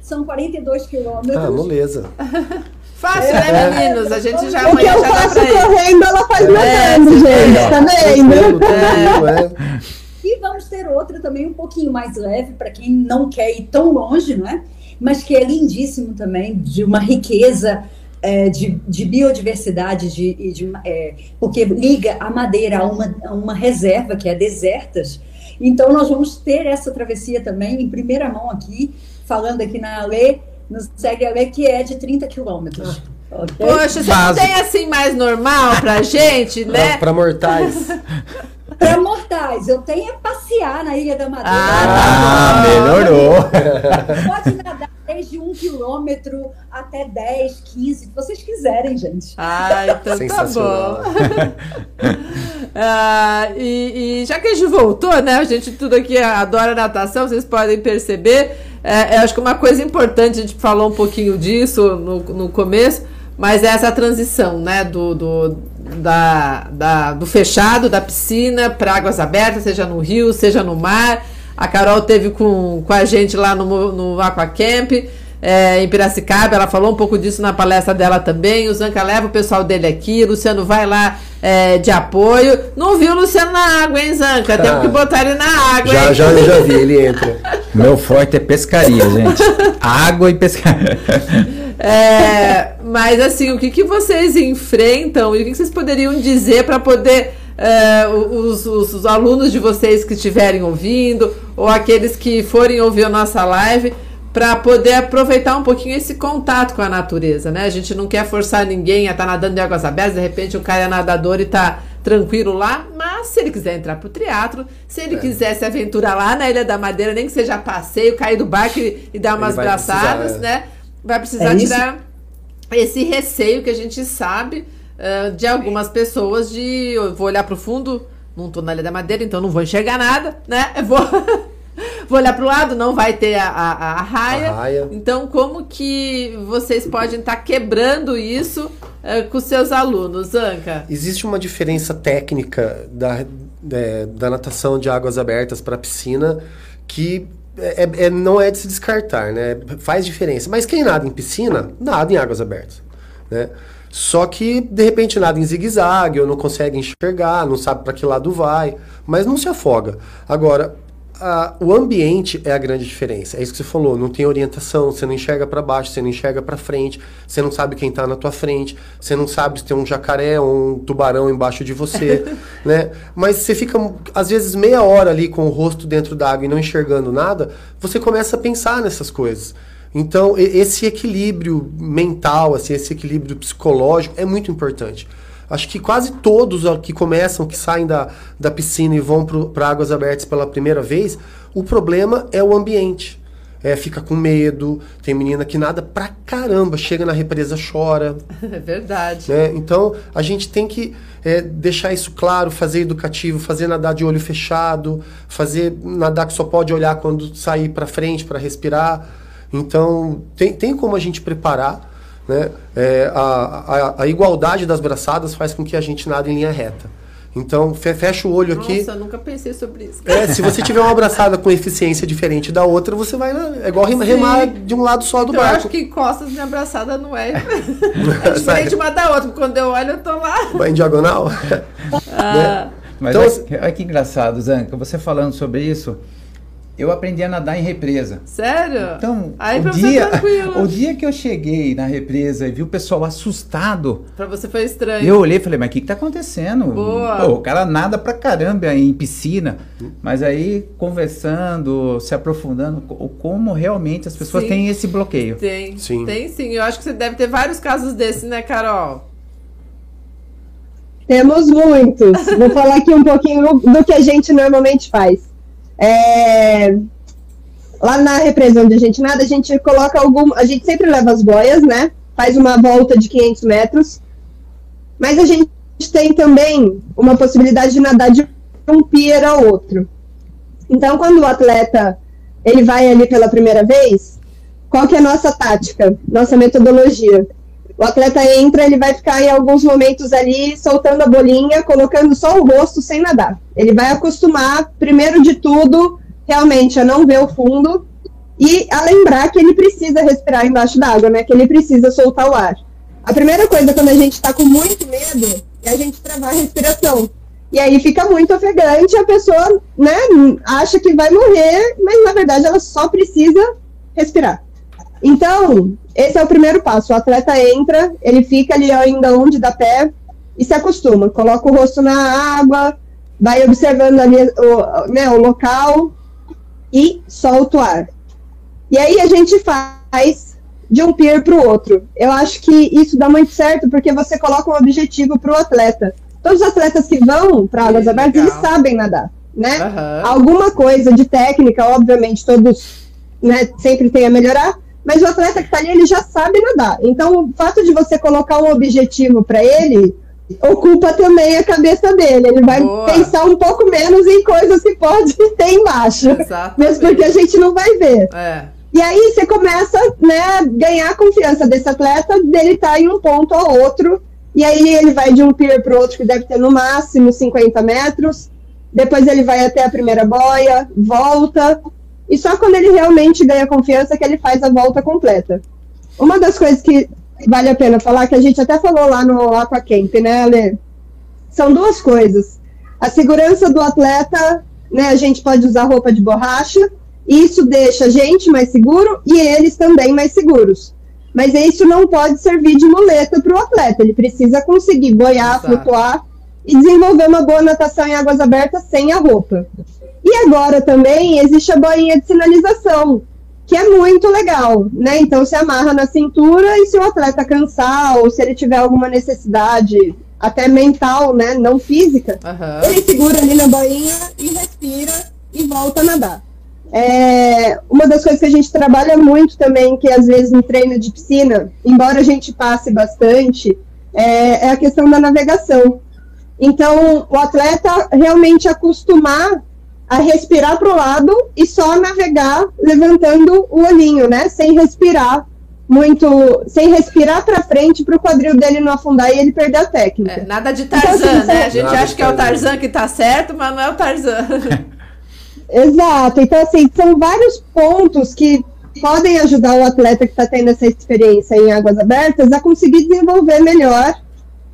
são 42 quilômetros. Ah, moleza. Fácil, né, é, meninos? A gente já amanhã já dá pra ir. correndo, ela faz é, nadando, gente. Tá vendo? É. E vamos ter outra também um pouquinho mais leve, para quem não quer ir tão longe, não é? Mas que é lindíssimo também, de uma riqueza é, de, de, biodiversidade, de, de é, porque liga a madeira a uma, a uma reserva que é desertas. Então, nós vamos ter essa travessia também em primeira mão aqui, falando aqui na Alê, nos segue a Alê, que é de 30 quilômetros. Ah. Okay? Poxa, você não tem assim mais normal pra gente, né? Pra mortais. Para mortais, eu tenho é passear na Ilha da Madeira. Ah, ah melhorou. Pode nadar desde um quilômetro até 10, 15, se vocês quiserem, gente. Ah, então tá bom. ah, e, e, já que a gente voltou, né? A gente tudo aqui adora natação, vocês podem perceber. É, eu acho que uma coisa importante, a gente falou um pouquinho disso no, no começo, mas é essa transição, né? Do, do, da, da, do fechado, da piscina, para águas abertas, seja no rio, seja no mar. A Carol teve com, com a gente lá no, no Aquacamp é, em Piracicaba, ela falou um pouco disso na palestra dela também. O Zanca leva o pessoal dele aqui, o Luciano vai lá é, de apoio. Não viu o Luciano na água, hein, Zanca? Ah, Temos que botar ele na água. Já, hein? já, eu já vi, ele entra. Meu forte é pescaria, gente. água e pescaria. É, mas assim, o que, que vocês enfrentam e o que, que vocês poderiam dizer para poder. É, os, os, os alunos de vocês que estiverem ouvindo, ou aqueles que forem ouvir a nossa live, para poder aproveitar um pouquinho esse contato com a natureza, né? A gente não quer forçar ninguém a estar tá nadando de águas abertas, de repente o cara é nadador e está tranquilo lá, mas se ele quiser entrar pro teatro, se ele é. quiser se aventurar lá na Ilha da Madeira, nem que seja passeio, cair do barco e, e dar umas braçadas, é. né? Vai precisar é tirar esse receio que a gente sabe uh, de algumas pessoas de eu vou olhar pro fundo, não tô na Ilha da Madeira, então não vou enxergar nada, né? Eu vou Vou olhar para o lado, não vai ter a, a, a, raia. a, raia. Então, como que vocês podem estar tá quebrando isso é, com seus alunos, Anca? Existe uma diferença técnica da, é, da natação de águas abertas para piscina que é, é, é, não é de se descartar, né? Faz diferença. Mas quem nada em piscina, nada em águas abertas, né? Só que, de repente, nada em zigue-zague, ou não consegue enxergar, não sabe para que lado vai, mas não se afoga. Agora, a, o ambiente é a grande diferença. É isso que você falou. Não tem orientação, você não enxerga para baixo, você não enxerga para frente, você não sabe quem tá na tua frente, você não sabe se tem um jacaré ou um tubarão embaixo de você, né? Mas você fica às vezes meia hora ali com o rosto dentro d'água e não enxergando nada, você começa a pensar nessas coisas. Então, esse equilíbrio mental, assim, esse equilíbrio psicológico é muito importante. Acho que quase todos que começam, que saem da, da piscina e vão para águas abertas pela primeira vez, o problema é o ambiente. É, fica com medo, tem menina que nada pra caramba, chega na represa, chora. É verdade. Né? Então, a gente tem que é, deixar isso claro, fazer educativo, fazer nadar de olho fechado, fazer nadar que só pode olhar quando sair para frente para respirar. Então, tem, tem como a gente preparar né? É, a, a, a, igualdade das braçadas faz com que a gente nade em linha reta. Então, fecha o olho Nossa, aqui. Nossa, eu nunca pensei sobre isso. É, se você tiver uma abraçada com eficiência diferente da outra, você vai. É igual remar de um lado só do então, barco. Eu acho que costas minha abraçada não é. é diferente uma da outra. Quando eu olho, eu tô lá. Vai em diagonal? Ah, né? Mas então, olha, olha que engraçado, Zanca, você falando sobre isso eu aprendi a nadar em represa. Sério? Então, Aí o dia, o dia que eu cheguei na represa e vi o pessoal assustado. Pra você foi estranho. Eu olhei e falei, mas o que, que tá acontecendo? Boa. Pô, o cara nada pra caramba em piscina. Mas aí, conversando, se aprofundando, como realmente as pessoas sim. têm esse bloqueio. Tem. Sim. Tem sim. Eu acho que você deve ter vários casos desses, né, Carol? Temos muitos. Vou falar aqui um pouquinho do que a gente normalmente faz. É, lá na represa onde a gente nada, a gente coloca algum. A gente sempre leva as boias, né? Faz uma volta de 500 metros. Mas a gente tem também uma possibilidade de nadar de um pier ao outro. Então, quando o atleta ele vai ali pela primeira vez, qual que é a nossa tática, nossa metodologia? O atleta entra, ele vai ficar em alguns momentos ali soltando a bolinha, colocando só o rosto sem nadar. Ele vai acostumar, primeiro de tudo, realmente a não ver o fundo e a lembrar que ele precisa respirar embaixo d'água, né? Que ele precisa soltar o ar. A primeira coisa quando a gente está com muito medo é a gente travar a respiração. E aí fica muito ofegante, a pessoa, né, acha que vai morrer, mas na verdade ela só precisa respirar. Então, esse é o primeiro passo. O atleta entra, ele fica ali ainda onde dá pé e se acostuma. Coloca o rosto na água, vai observando ali o, né, o local e solta o ar. E aí a gente faz de um pier para o outro. Eu acho que isso dá muito certo porque você coloca um objetivo para o atleta. Todos os atletas que vão para águas abertas, eles sabem nadar, né? Uhum. Alguma coisa de técnica, obviamente, todos né, sempre tem a melhorar, mas o atleta que está ali, ele já sabe nadar. Então, o fato de você colocar um objetivo para ele ocupa também a cabeça dele. Ele vai Boa. pensar um pouco menos em coisas que pode ter embaixo. Exatamente. Mesmo porque a gente não vai ver. É. E aí você começa né, a ganhar a confiança desse atleta, dele estar tá em um ponto ou outro. E aí ele vai de um pier para outro, que deve ter no máximo 50 metros. Depois ele vai até a primeira boia, volta, e só quando ele realmente ganha confiança que ele faz a volta completa. Uma das coisas que vale a pena falar, que a gente até falou lá no Aquacamp, né, Ale? São duas coisas. A segurança do atleta, né, a gente pode usar roupa de borracha, e isso deixa a gente mais seguro e eles também mais seguros. Mas isso não pode servir de muleta para o atleta. Ele precisa conseguir boiar, Exato. flutuar e desenvolver uma boa natação em águas abertas sem a roupa. E agora também existe a boinha de sinalização, que é muito legal, né? Então se amarra na cintura e se o atleta cansar ou se ele tiver alguma necessidade até mental, né, não física, uhum. ele segura ali na boinha e respira e volta a nadar. É, uma das coisas que a gente trabalha muito também, que às vezes no treino de piscina, embora a gente passe bastante, é, é a questão da navegação. Então, o atleta realmente acostumar a respirar para o lado e só navegar levantando o olhinho, né? Sem respirar muito, sem respirar para frente para o quadril dele não afundar e ele perder a técnica. É, nada de Tarzan, então, assim, né? A gente acha que é o Tarzan que tá certo, mas não é o Tarzan. Exato. Então, assim, são vários pontos que podem ajudar o atleta que está tendo essa experiência em águas abertas a conseguir desenvolver melhor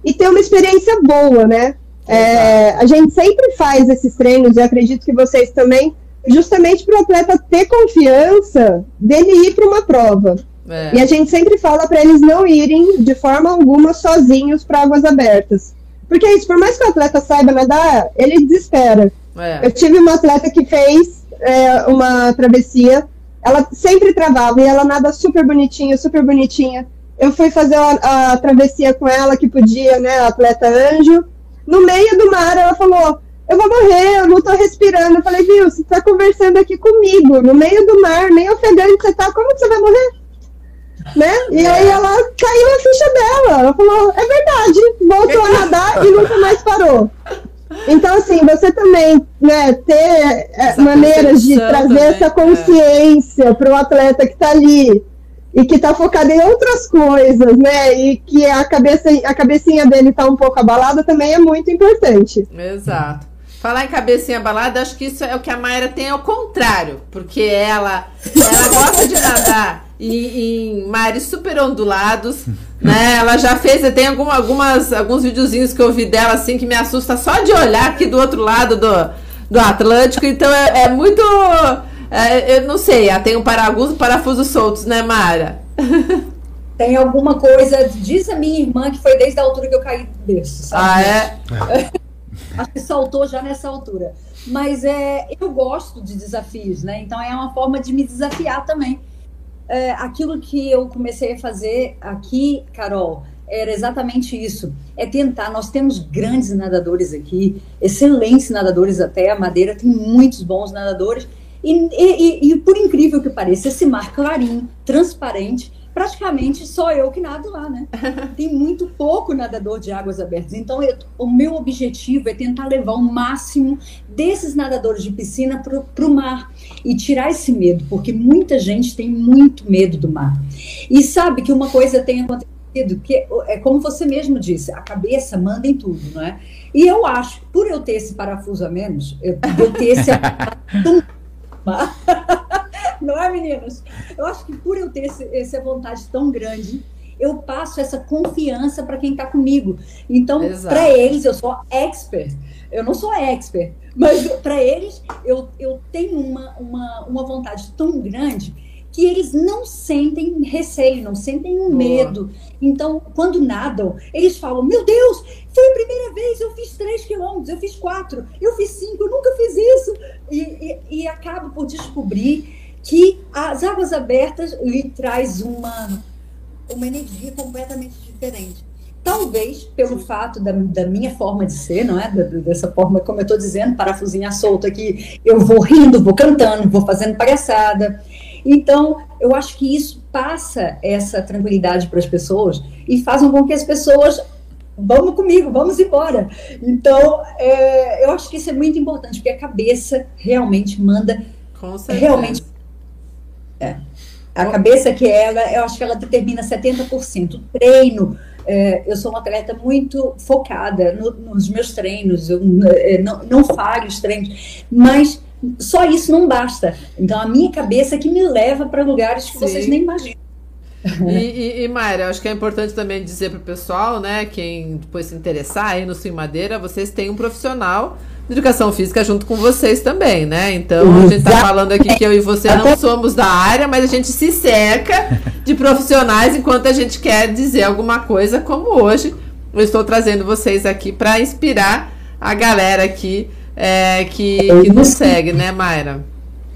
e ter uma experiência boa, né? É, a gente sempre faz esses treinos, e acredito que vocês também, justamente para o atleta ter confiança dele ir para uma prova. É. E a gente sempre fala para eles não irem de forma alguma sozinhos para águas abertas. Porque é isso, por mais que o atleta saiba nadar, ele desespera. É. Eu tive uma atleta que fez é, uma travessia, ela sempre travava e ela nada super bonitinha, super bonitinha. Eu fui fazer a, a travessia com ela, que podia, né, atleta anjo. No meio do mar, ela falou: Eu vou morrer, eu não tô respirando. Eu falei: Viu, você tá conversando aqui comigo, no meio do mar, nem ofegante você tá, como que você vai morrer? Né? E aí ela caiu a ficha dela. Ela falou: É verdade, voltou a nadar e nunca mais parou. Então, assim, você também né, ter é, maneiras de trazer também, essa é. consciência é. para o atleta que está ali e que está focado em outras coisas, né? E que a, cabeça, a cabecinha dele está um pouco abalada também é muito importante. Exato. Falar em cabecinha abalada, acho que isso é o que a Mayra tem ao contrário, porque ela, ela gosta de nadar em, em mares super ondulados, né? Ela já fez, tem algum, algumas, alguns videozinhos que eu vi dela assim que me assusta só de olhar aqui do outro lado do, do Atlântico, então é, é muito. É, eu não sei, tem um parafuso, parafusos soltos, né, Mara? Tem alguma coisa, diz a minha irmã que foi desde a altura que eu caí desse. Ah, é? Acho que saltou já nessa altura. Mas é, eu gosto de desafios, né? Então é uma forma de me desafiar também. É, aquilo que eu comecei a fazer aqui, Carol, era exatamente isso. É tentar. Nós temos grandes nadadores aqui, excelentes nadadores até. A Madeira tem muitos bons nadadores. E, e, e por incrível que pareça, esse mar clarinho, transparente, praticamente só eu que nado lá, né? Tem muito pouco nadador de águas abertas. Então, eu, o meu objetivo é tentar levar o máximo desses nadadores de piscina para o mar e tirar esse medo, porque muita gente tem muito medo do mar. E sabe que uma coisa tem acontecido, que é como você mesmo disse, a cabeça manda em tudo, não é? E eu acho, por eu ter esse parafuso a menos, eu, eu ter esse Não é, meninas? Eu acho que por eu ter esse, essa vontade tão grande, eu passo essa confiança para quem está comigo. Então, para eles, eu sou expert. Eu não sou expert, mas para eles, eu, eu tenho uma, uma, uma vontade tão grande que eles não sentem receio, não sentem um medo. Então, quando nadam, eles falam: Meu Deus, foi a primeira vez, eu fiz 3 quilômetros, eu fiz 4, eu fiz 5, eu nunca fiz isso. E, e, e acabo por descobrir que as águas abertas lhe traz uma, uma energia completamente diferente. Talvez pelo fato da, da, minha forma de ser, não é? Dessa forma, como eu estou dizendo, parafusinha solta aqui, eu vou rindo, vou cantando, vou fazendo palhaçada. Então, eu acho que isso passa essa tranquilidade para as pessoas e fazem com que as pessoas vamos comigo, vamos embora. Então, é, eu acho que isso é muito importante, porque a cabeça realmente manda realmente. É. A cabeça que ela, eu acho que ela determina 70%. O treino, é, eu sou uma atleta muito focada no, nos meus treinos, eu é, não, não falho os treinos, mas só isso não basta. Então, a minha cabeça é que me leva para lugares que Sim. vocês nem imaginam. E, e, e Mayra, acho que é importante também dizer para o pessoal, né, quem depois se interessar aí no Sim Madeira, vocês têm um profissional de educação física junto com vocês também, né? Então, a gente está falando aqui que eu e você não somos da área, mas a gente se cerca de profissionais enquanto a gente quer dizer alguma coisa, como hoje eu estou trazendo vocês aqui para inspirar a galera aqui é, que, que nos segue, né, Mayra?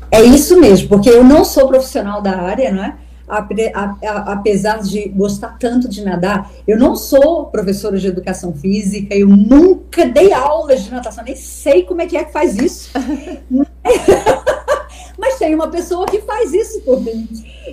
É isso mesmo, porque eu não sou profissional da área, não é? apesar de gostar tanto de nadar, eu não sou professora de educação física, eu nunca dei aulas de natação, nem sei como é que é que faz isso. Mas tem uma pessoa que faz isso por mim.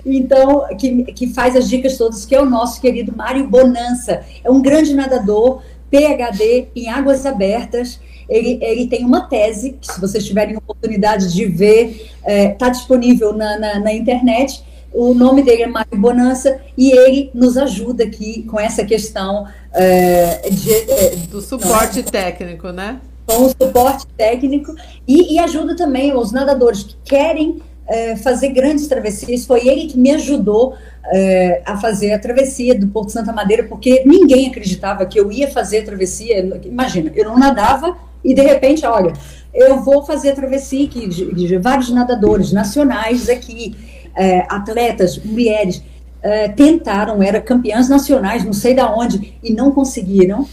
Então, que, que faz as dicas todas, que é o nosso querido Mário Bonança. É um grande nadador, PhD em águas abertas. Ele, ele tem uma tese, que se vocês tiverem oportunidade de ver, está é, tá disponível na, na, na internet o nome dele é Mário Bonança e ele nos ajuda aqui com essa questão é, de, é, do suporte não, técnico, né? Com o suporte técnico e, e ajuda também os nadadores que querem é, fazer grandes travessias. Foi ele que me ajudou é, a fazer a travessia do Porto Santa Madeira, porque ninguém acreditava que eu ia fazer a travessia. Imagina, eu não nadava e de repente, olha, eu vou fazer travessia aqui, de, de vários nadadores nacionais aqui, é, atletas, mulheres, é, tentaram, eram campeãs nacionais, não sei da onde, e não conseguiram.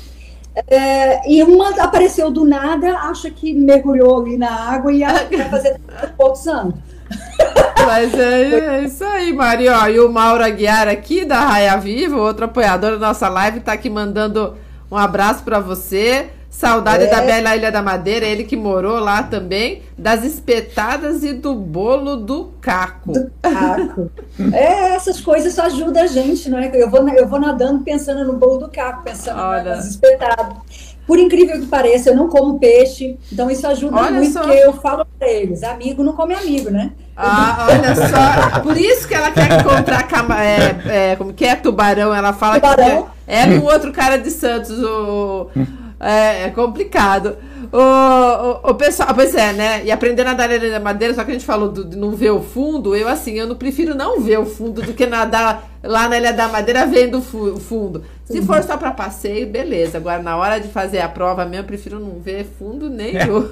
É, e uma apareceu do nada, acha que mergulhou ali na água e vai fazer poucos anos. Mas é, é, isso aí, Mari. Ó, e o Mauro Aguiar aqui da Raia Viva, outro apoiador da nossa live, tá aqui mandando um abraço para você. Saudade é. da Bela Ilha da Madeira, ele que morou lá também, das espetadas e do bolo do caco. Do caco. é, essas coisas ajudam a gente, não é? Eu vou, eu vou nadando pensando no bolo do caco, pensando Olha. nas espetadas. Por incrível que pareça, eu não como peixe, então isso ajuda olha muito, só. porque eu falo para eles, amigo não come amigo, né? Ah, olha só, por isso que ela quer encontrar cama, é, é, como que é tubarão, ela fala tubarão. que é, é o outro cara de Santos, o é, é complicado. O, o, o, pessoal, pois é, né? E aprender a nadar na madeira, só que a gente falou de não ver o fundo, eu assim, eu não prefiro não ver o fundo do que nadar lá na Ilha da Madeira vendo o fundo. Se uhum. for só para passeio, beleza. Agora, na hora de fazer a prova mesmo, eu prefiro não ver fundo nenhum.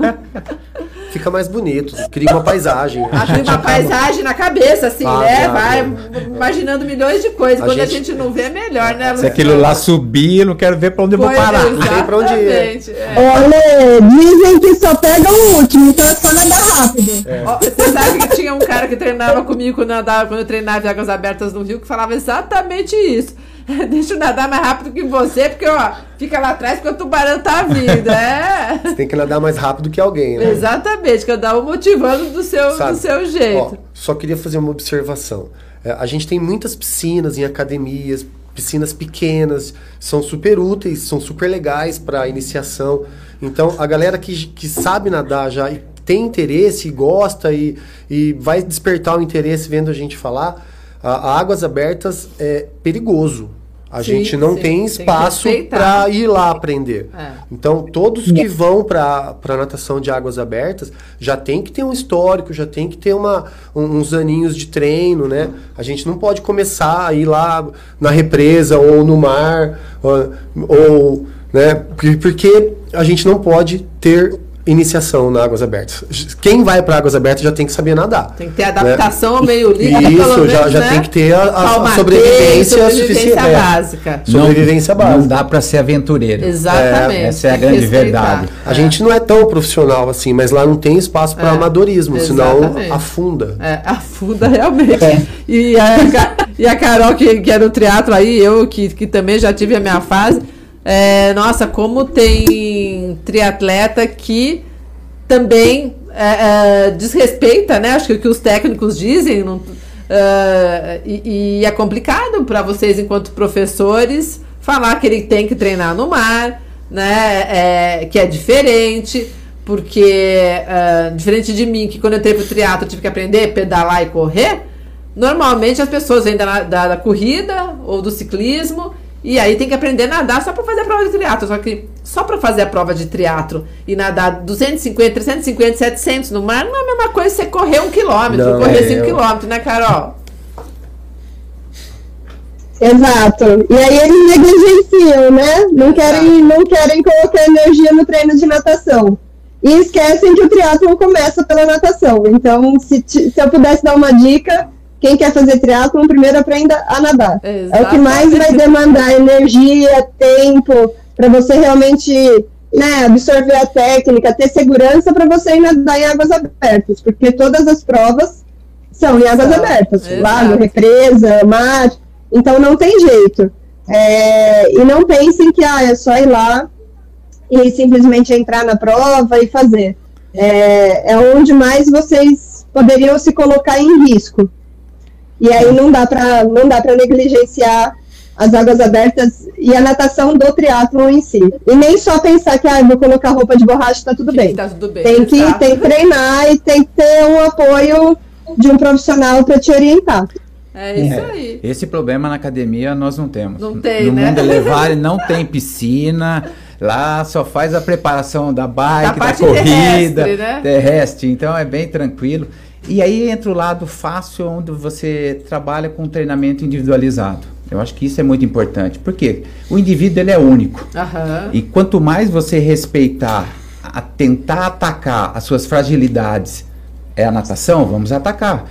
Fica mais bonito, cria uma paisagem. Ah, cria uma paisagem na cabeça, assim, ah, né? Vai imaginando milhões de coisas. A Quando gente... a gente não vê, é melhor, né, Se aquilo lá subir, eu não quero ver para onde eu vou parar. Não tem pra onde ir. É. Olha, dizem que só pega o último, então é só nadar rápido. É. Você sabe que tinha um cara que treinava comigo quando eu, nadava, quando eu treinava em águas abertas no Rio, que falava exatamente isso. Deixa eu nadar mais rápido que você, porque, ó, fica lá atrás porque o tubarão tá vindo, é. Você tem que nadar mais rápido que alguém, né? Exatamente, que eu dava motivando do seu, do seu jeito. Ó, só queria fazer uma observação. É, a gente tem muitas piscinas em academias, piscinas pequenas, são super úteis, são super legais para iniciação. Então, a galera que, que sabe nadar já e tem interesse e gosta e, e vai despertar o interesse vendo a gente falar, a, a águas abertas é perigoso. A sim, gente não sim, tem espaço para ir lá aprender. É. Então, todos que vão para natação de águas abertas já tem que ter um histórico, já tem que ter uma, um, uns aninhos de treino, né? A gente não pode começar a ir lá na represa ou no mar, ou, ou né? Porque a gente não pode ter iniciação na águas abertas. Quem vai para águas abertas já tem que saber nadar. Tem que ter adaptação né? ao meio livre. Isso, menos, já, já né? tem que ter a, a, a sobrevivência, sobrevivência é. básica. Sobrevivência não, básica. Não dá para ser aventureiro. Exatamente. É, essa é a grande verdade. A gente não é tão profissional assim, mas lá não tem espaço para é, amadorismo, exatamente. senão afunda. É, afunda realmente. É. E, a, e a Carol, que, que é no teatro aí, eu que, que também já tive a minha fase é, nossa, como tem triatleta que também é, é, desrespeita, né? Acho que o que os técnicos dizem. Não, é, e, e, é complicado para vocês, enquanto professores, falar que ele tem que treinar no mar, né? É, que é diferente. Porque, é, diferente de mim, que quando eu entrei pro triatlo tive que aprender a pedalar e correr, normalmente as pessoas vêm da, da, da corrida ou do ciclismo e aí tem que aprender a nadar só para fazer a prova de triatlo. Só que só para fazer a prova de triatlo e nadar 250, 350, 700 no mar não é a mesma coisa que você correr um quilômetro, não, correr 5 é, quilômetros, né, Carol? Exato. E aí eles negligenciam, né? Não querem, não querem colocar energia no treino de natação. E esquecem que o triatlo começa pela natação. Então, se, se eu pudesse dar uma dica, quem quer fazer triatlon, primeiro aprenda a nadar. Exatamente. É o que mais vai demandar energia, tempo, para você realmente né, absorver a técnica, ter segurança para você ir nadar em águas abertas, porque todas as provas são em águas Exato. abertas, Exato. lago, represa, mar, então não tem jeito. É, e não pensem que ah, é só ir lá e simplesmente entrar na prova e fazer. É, é onde mais vocês poderiam se colocar em risco. E aí não dá para não dá para negligenciar as águas abertas e a natação do triatlo em si. E nem só pensar que ah, vou colocar roupa de borracha está tudo bem. Tá tudo bem. Tem que tem que treinar e tem que ter um apoio de um profissional para te orientar. É isso é, aí. Esse problema na academia nós não temos. Não tem, no né? mundo elevado não tem piscina. Lá só faz a preparação da bike, da, da corrida, terrestre, né? terrestre. Então é bem tranquilo. E aí entra o lado fácil, onde você trabalha com treinamento individualizado. Eu acho que isso é muito importante. porque O indivíduo ele é único. Uhum. E quanto mais você respeitar a tentar atacar as suas fragilidades é a natação, vamos atacar.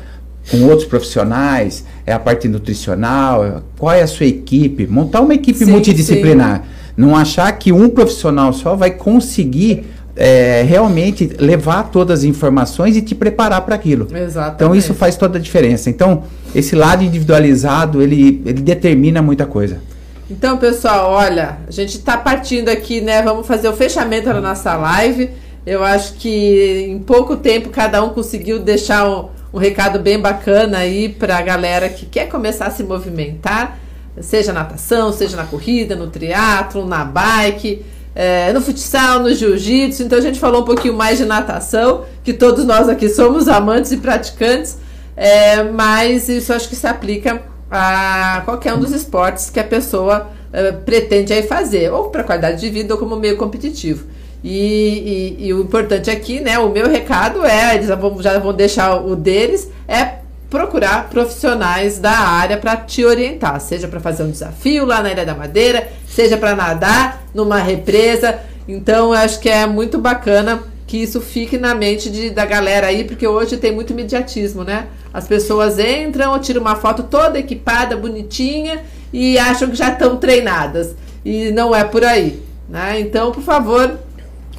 Com outros profissionais, é a parte nutricional, qual é a sua equipe? Montar uma equipe Sim, multidisciplinar. Não achar que um profissional só vai conseguir é, realmente levar todas as informações e te preparar para aquilo. Exatamente. Então isso faz toda a diferença. Então esse lado individualizado ele, ele determina muita coisa. Então, pessoal, olha, a gente está partindo aqui, né? Vamos fazer o fechamento da nossa live. Eu acho que em pouco tempo cada um conseguiu deixar um, um recado bem bacana aí para a galera que quer começar a se movimentar, seja natação, seja na corrida, no triatlo, na bike, é, no futsal, no jiu-jitsu. Então a gente falou um pouquinho mais de natação, que todos nós aqui somos amantes e praticantes, é, mas isso acho que se aplica a qualquer um dos esportes que a pessoa uh, pretende aí fazer, ou para qualidade de vida ou como meio competitivo. E, e, e, o importante aqui, né, o meu recado é, eles já vão, já vão deixar o deles, é procurar profissionais da área para te orientar, seja para fazer um desafio lá na Ilha da Madeira, seja para nadar numa represa. Então, eu acho que é muito bacana que isso fique na mente de, da galera aí, porque hoje tem muito imediatismo, né? As pessoas entram, tiram uma foto toda equipada, bonitinha e acham que já estão treinadas. E não é por aí, né? Então, por favor,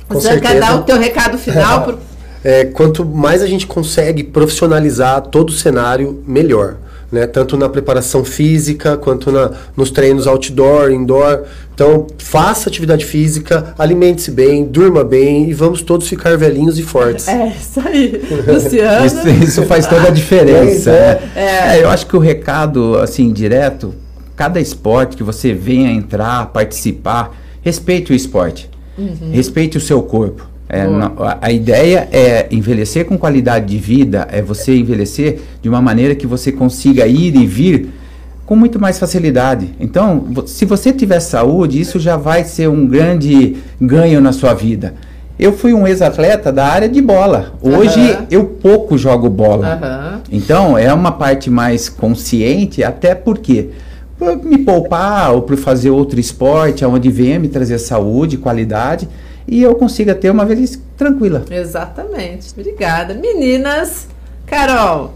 você quer dar o teu recado final? É, quanto mais a gente consegue profissionalizar todo o cenário, melhor né? Tanto na preparação física quanto na, nos treinos outdoor, indoor. Então, faça atividade física, alimente-se bem, durma bem e vamos todos ficar velhinhos e fortes. É, isso aí. Luciano. isso, isso, faz toda a diferença. É, é. é, eu acho que o recado, assim, direto, cada esporte que você venha entrar, participar, respeite o esporte. Uhum. Respeite o seu corpo. É, a, a, ideia é envelhecer com qualidade de vida, é você envelhecer de uma maneira que você consiga ir e vir com muito mais facilidade. Então, se você tiver saúde, isso já vai ser um grande ganho na sua vida. Eu fui um ex-atleta da área de bola. Hoje uhum. eu pouco jogo bola. Uhum. Então, é uma parte mais consciente, até porque por me poupar ou por fazer outro esporte, onde venha me trazer saúde, qualidade e eu consiga ter uma velhice tranquila. Exatamente. Obrigada. Meninas, Carol.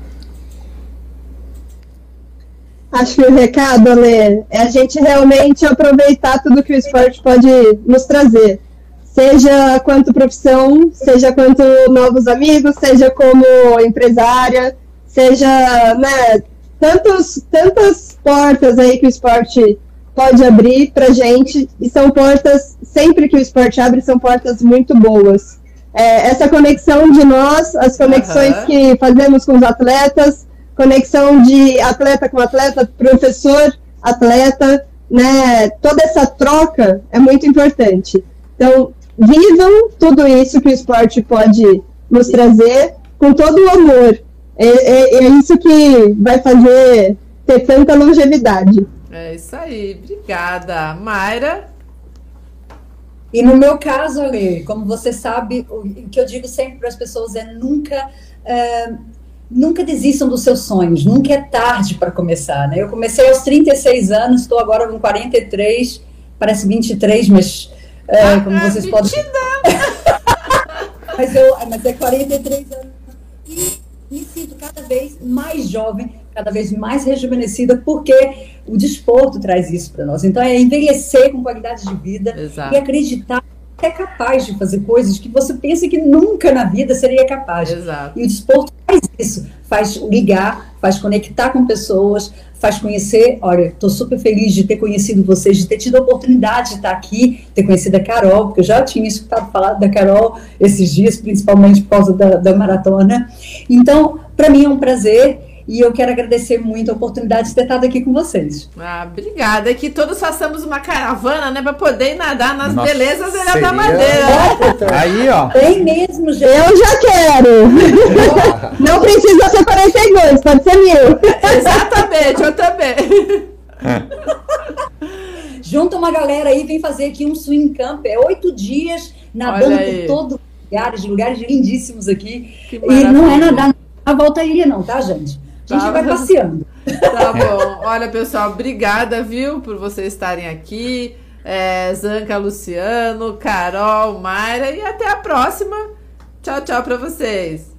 Acho que o recado, Alê, é a gente realmente aproveitar tudo que o esporte pode nos trazer. Seja quanto profissão, seja quanto novos amigos, seja como empresária, seja, né, tantos, tantas portas aí que o esporte pode abrir para gente e são portas sempre que o esporte abre são portas muito boas. É, essa conexão de nós, as conexões uhum. que fazemos com os atletas, conexão de atleta com atleta, professor, atleta, né? Toda essa troca é muito importante. Então, vivam tudo isso que o esporte pode nos trazer com todo o amor. É, é, é isso que vai fazer ter tanta longevidade. É isso aí, obrigada. Mayra? E no meu caso, Ale, como você sabe, o que eu digo sempre para as pessoas é nunca. É, nunca desistam dos seus sonhos, nunca é tarde para começar, né? Eu comecei aos 36 anos, estou agora com 43, parece 23, mas é, ah, como vocês podem. mas, eu, mas é 43 anos. E me sinto cada vez mais jovem, cada vez mais rejuvenescida, porque o desporto traz isso para nós. Então, é envelhecer com qualidade de vida Exato. e acreditar que é capaz de fazer coisas que você pensa que nunca na vida seria capaz. Exato. E o desporto faz isso, faz ligar, faz conectar com pessoas, faz conhecer. Olha, estou super feliz de ter conhecido vocês, de ter tido a oportunidade de estar aqui, ter conhecido a Carol, porque eu já tinha escutado falar da Carol esses dias, principalmente por causa da, da maratona. Então, para mim é um prazer e eu quero agradecer muito a oportunidade de ter estado aqui com vocês. Ah, obrigada. E que todos façamos uma caravana, né, para poder nadar nas Nossa, belezas da Ilha da Madeira. Aí, ó. Tem mesmo, gente. Eu já quero. Não precisa ser 42, pode ser mil. Exatamente, eu também. Junta uma galera aí, vem fazer aqui um swing camp. É oito dias nadando por todo lugares, lugares lindíssimos aqui. E não é nadar a volta à ilha, não, tá, gente? A gente tá. vai passeando. Tá bom. Olha, pessoal, obrigada, viu, por vocês estarem aqui. É, Zanca, Luciano, Carol, Mayra e até a próxima. Tchau, tchau para vocês.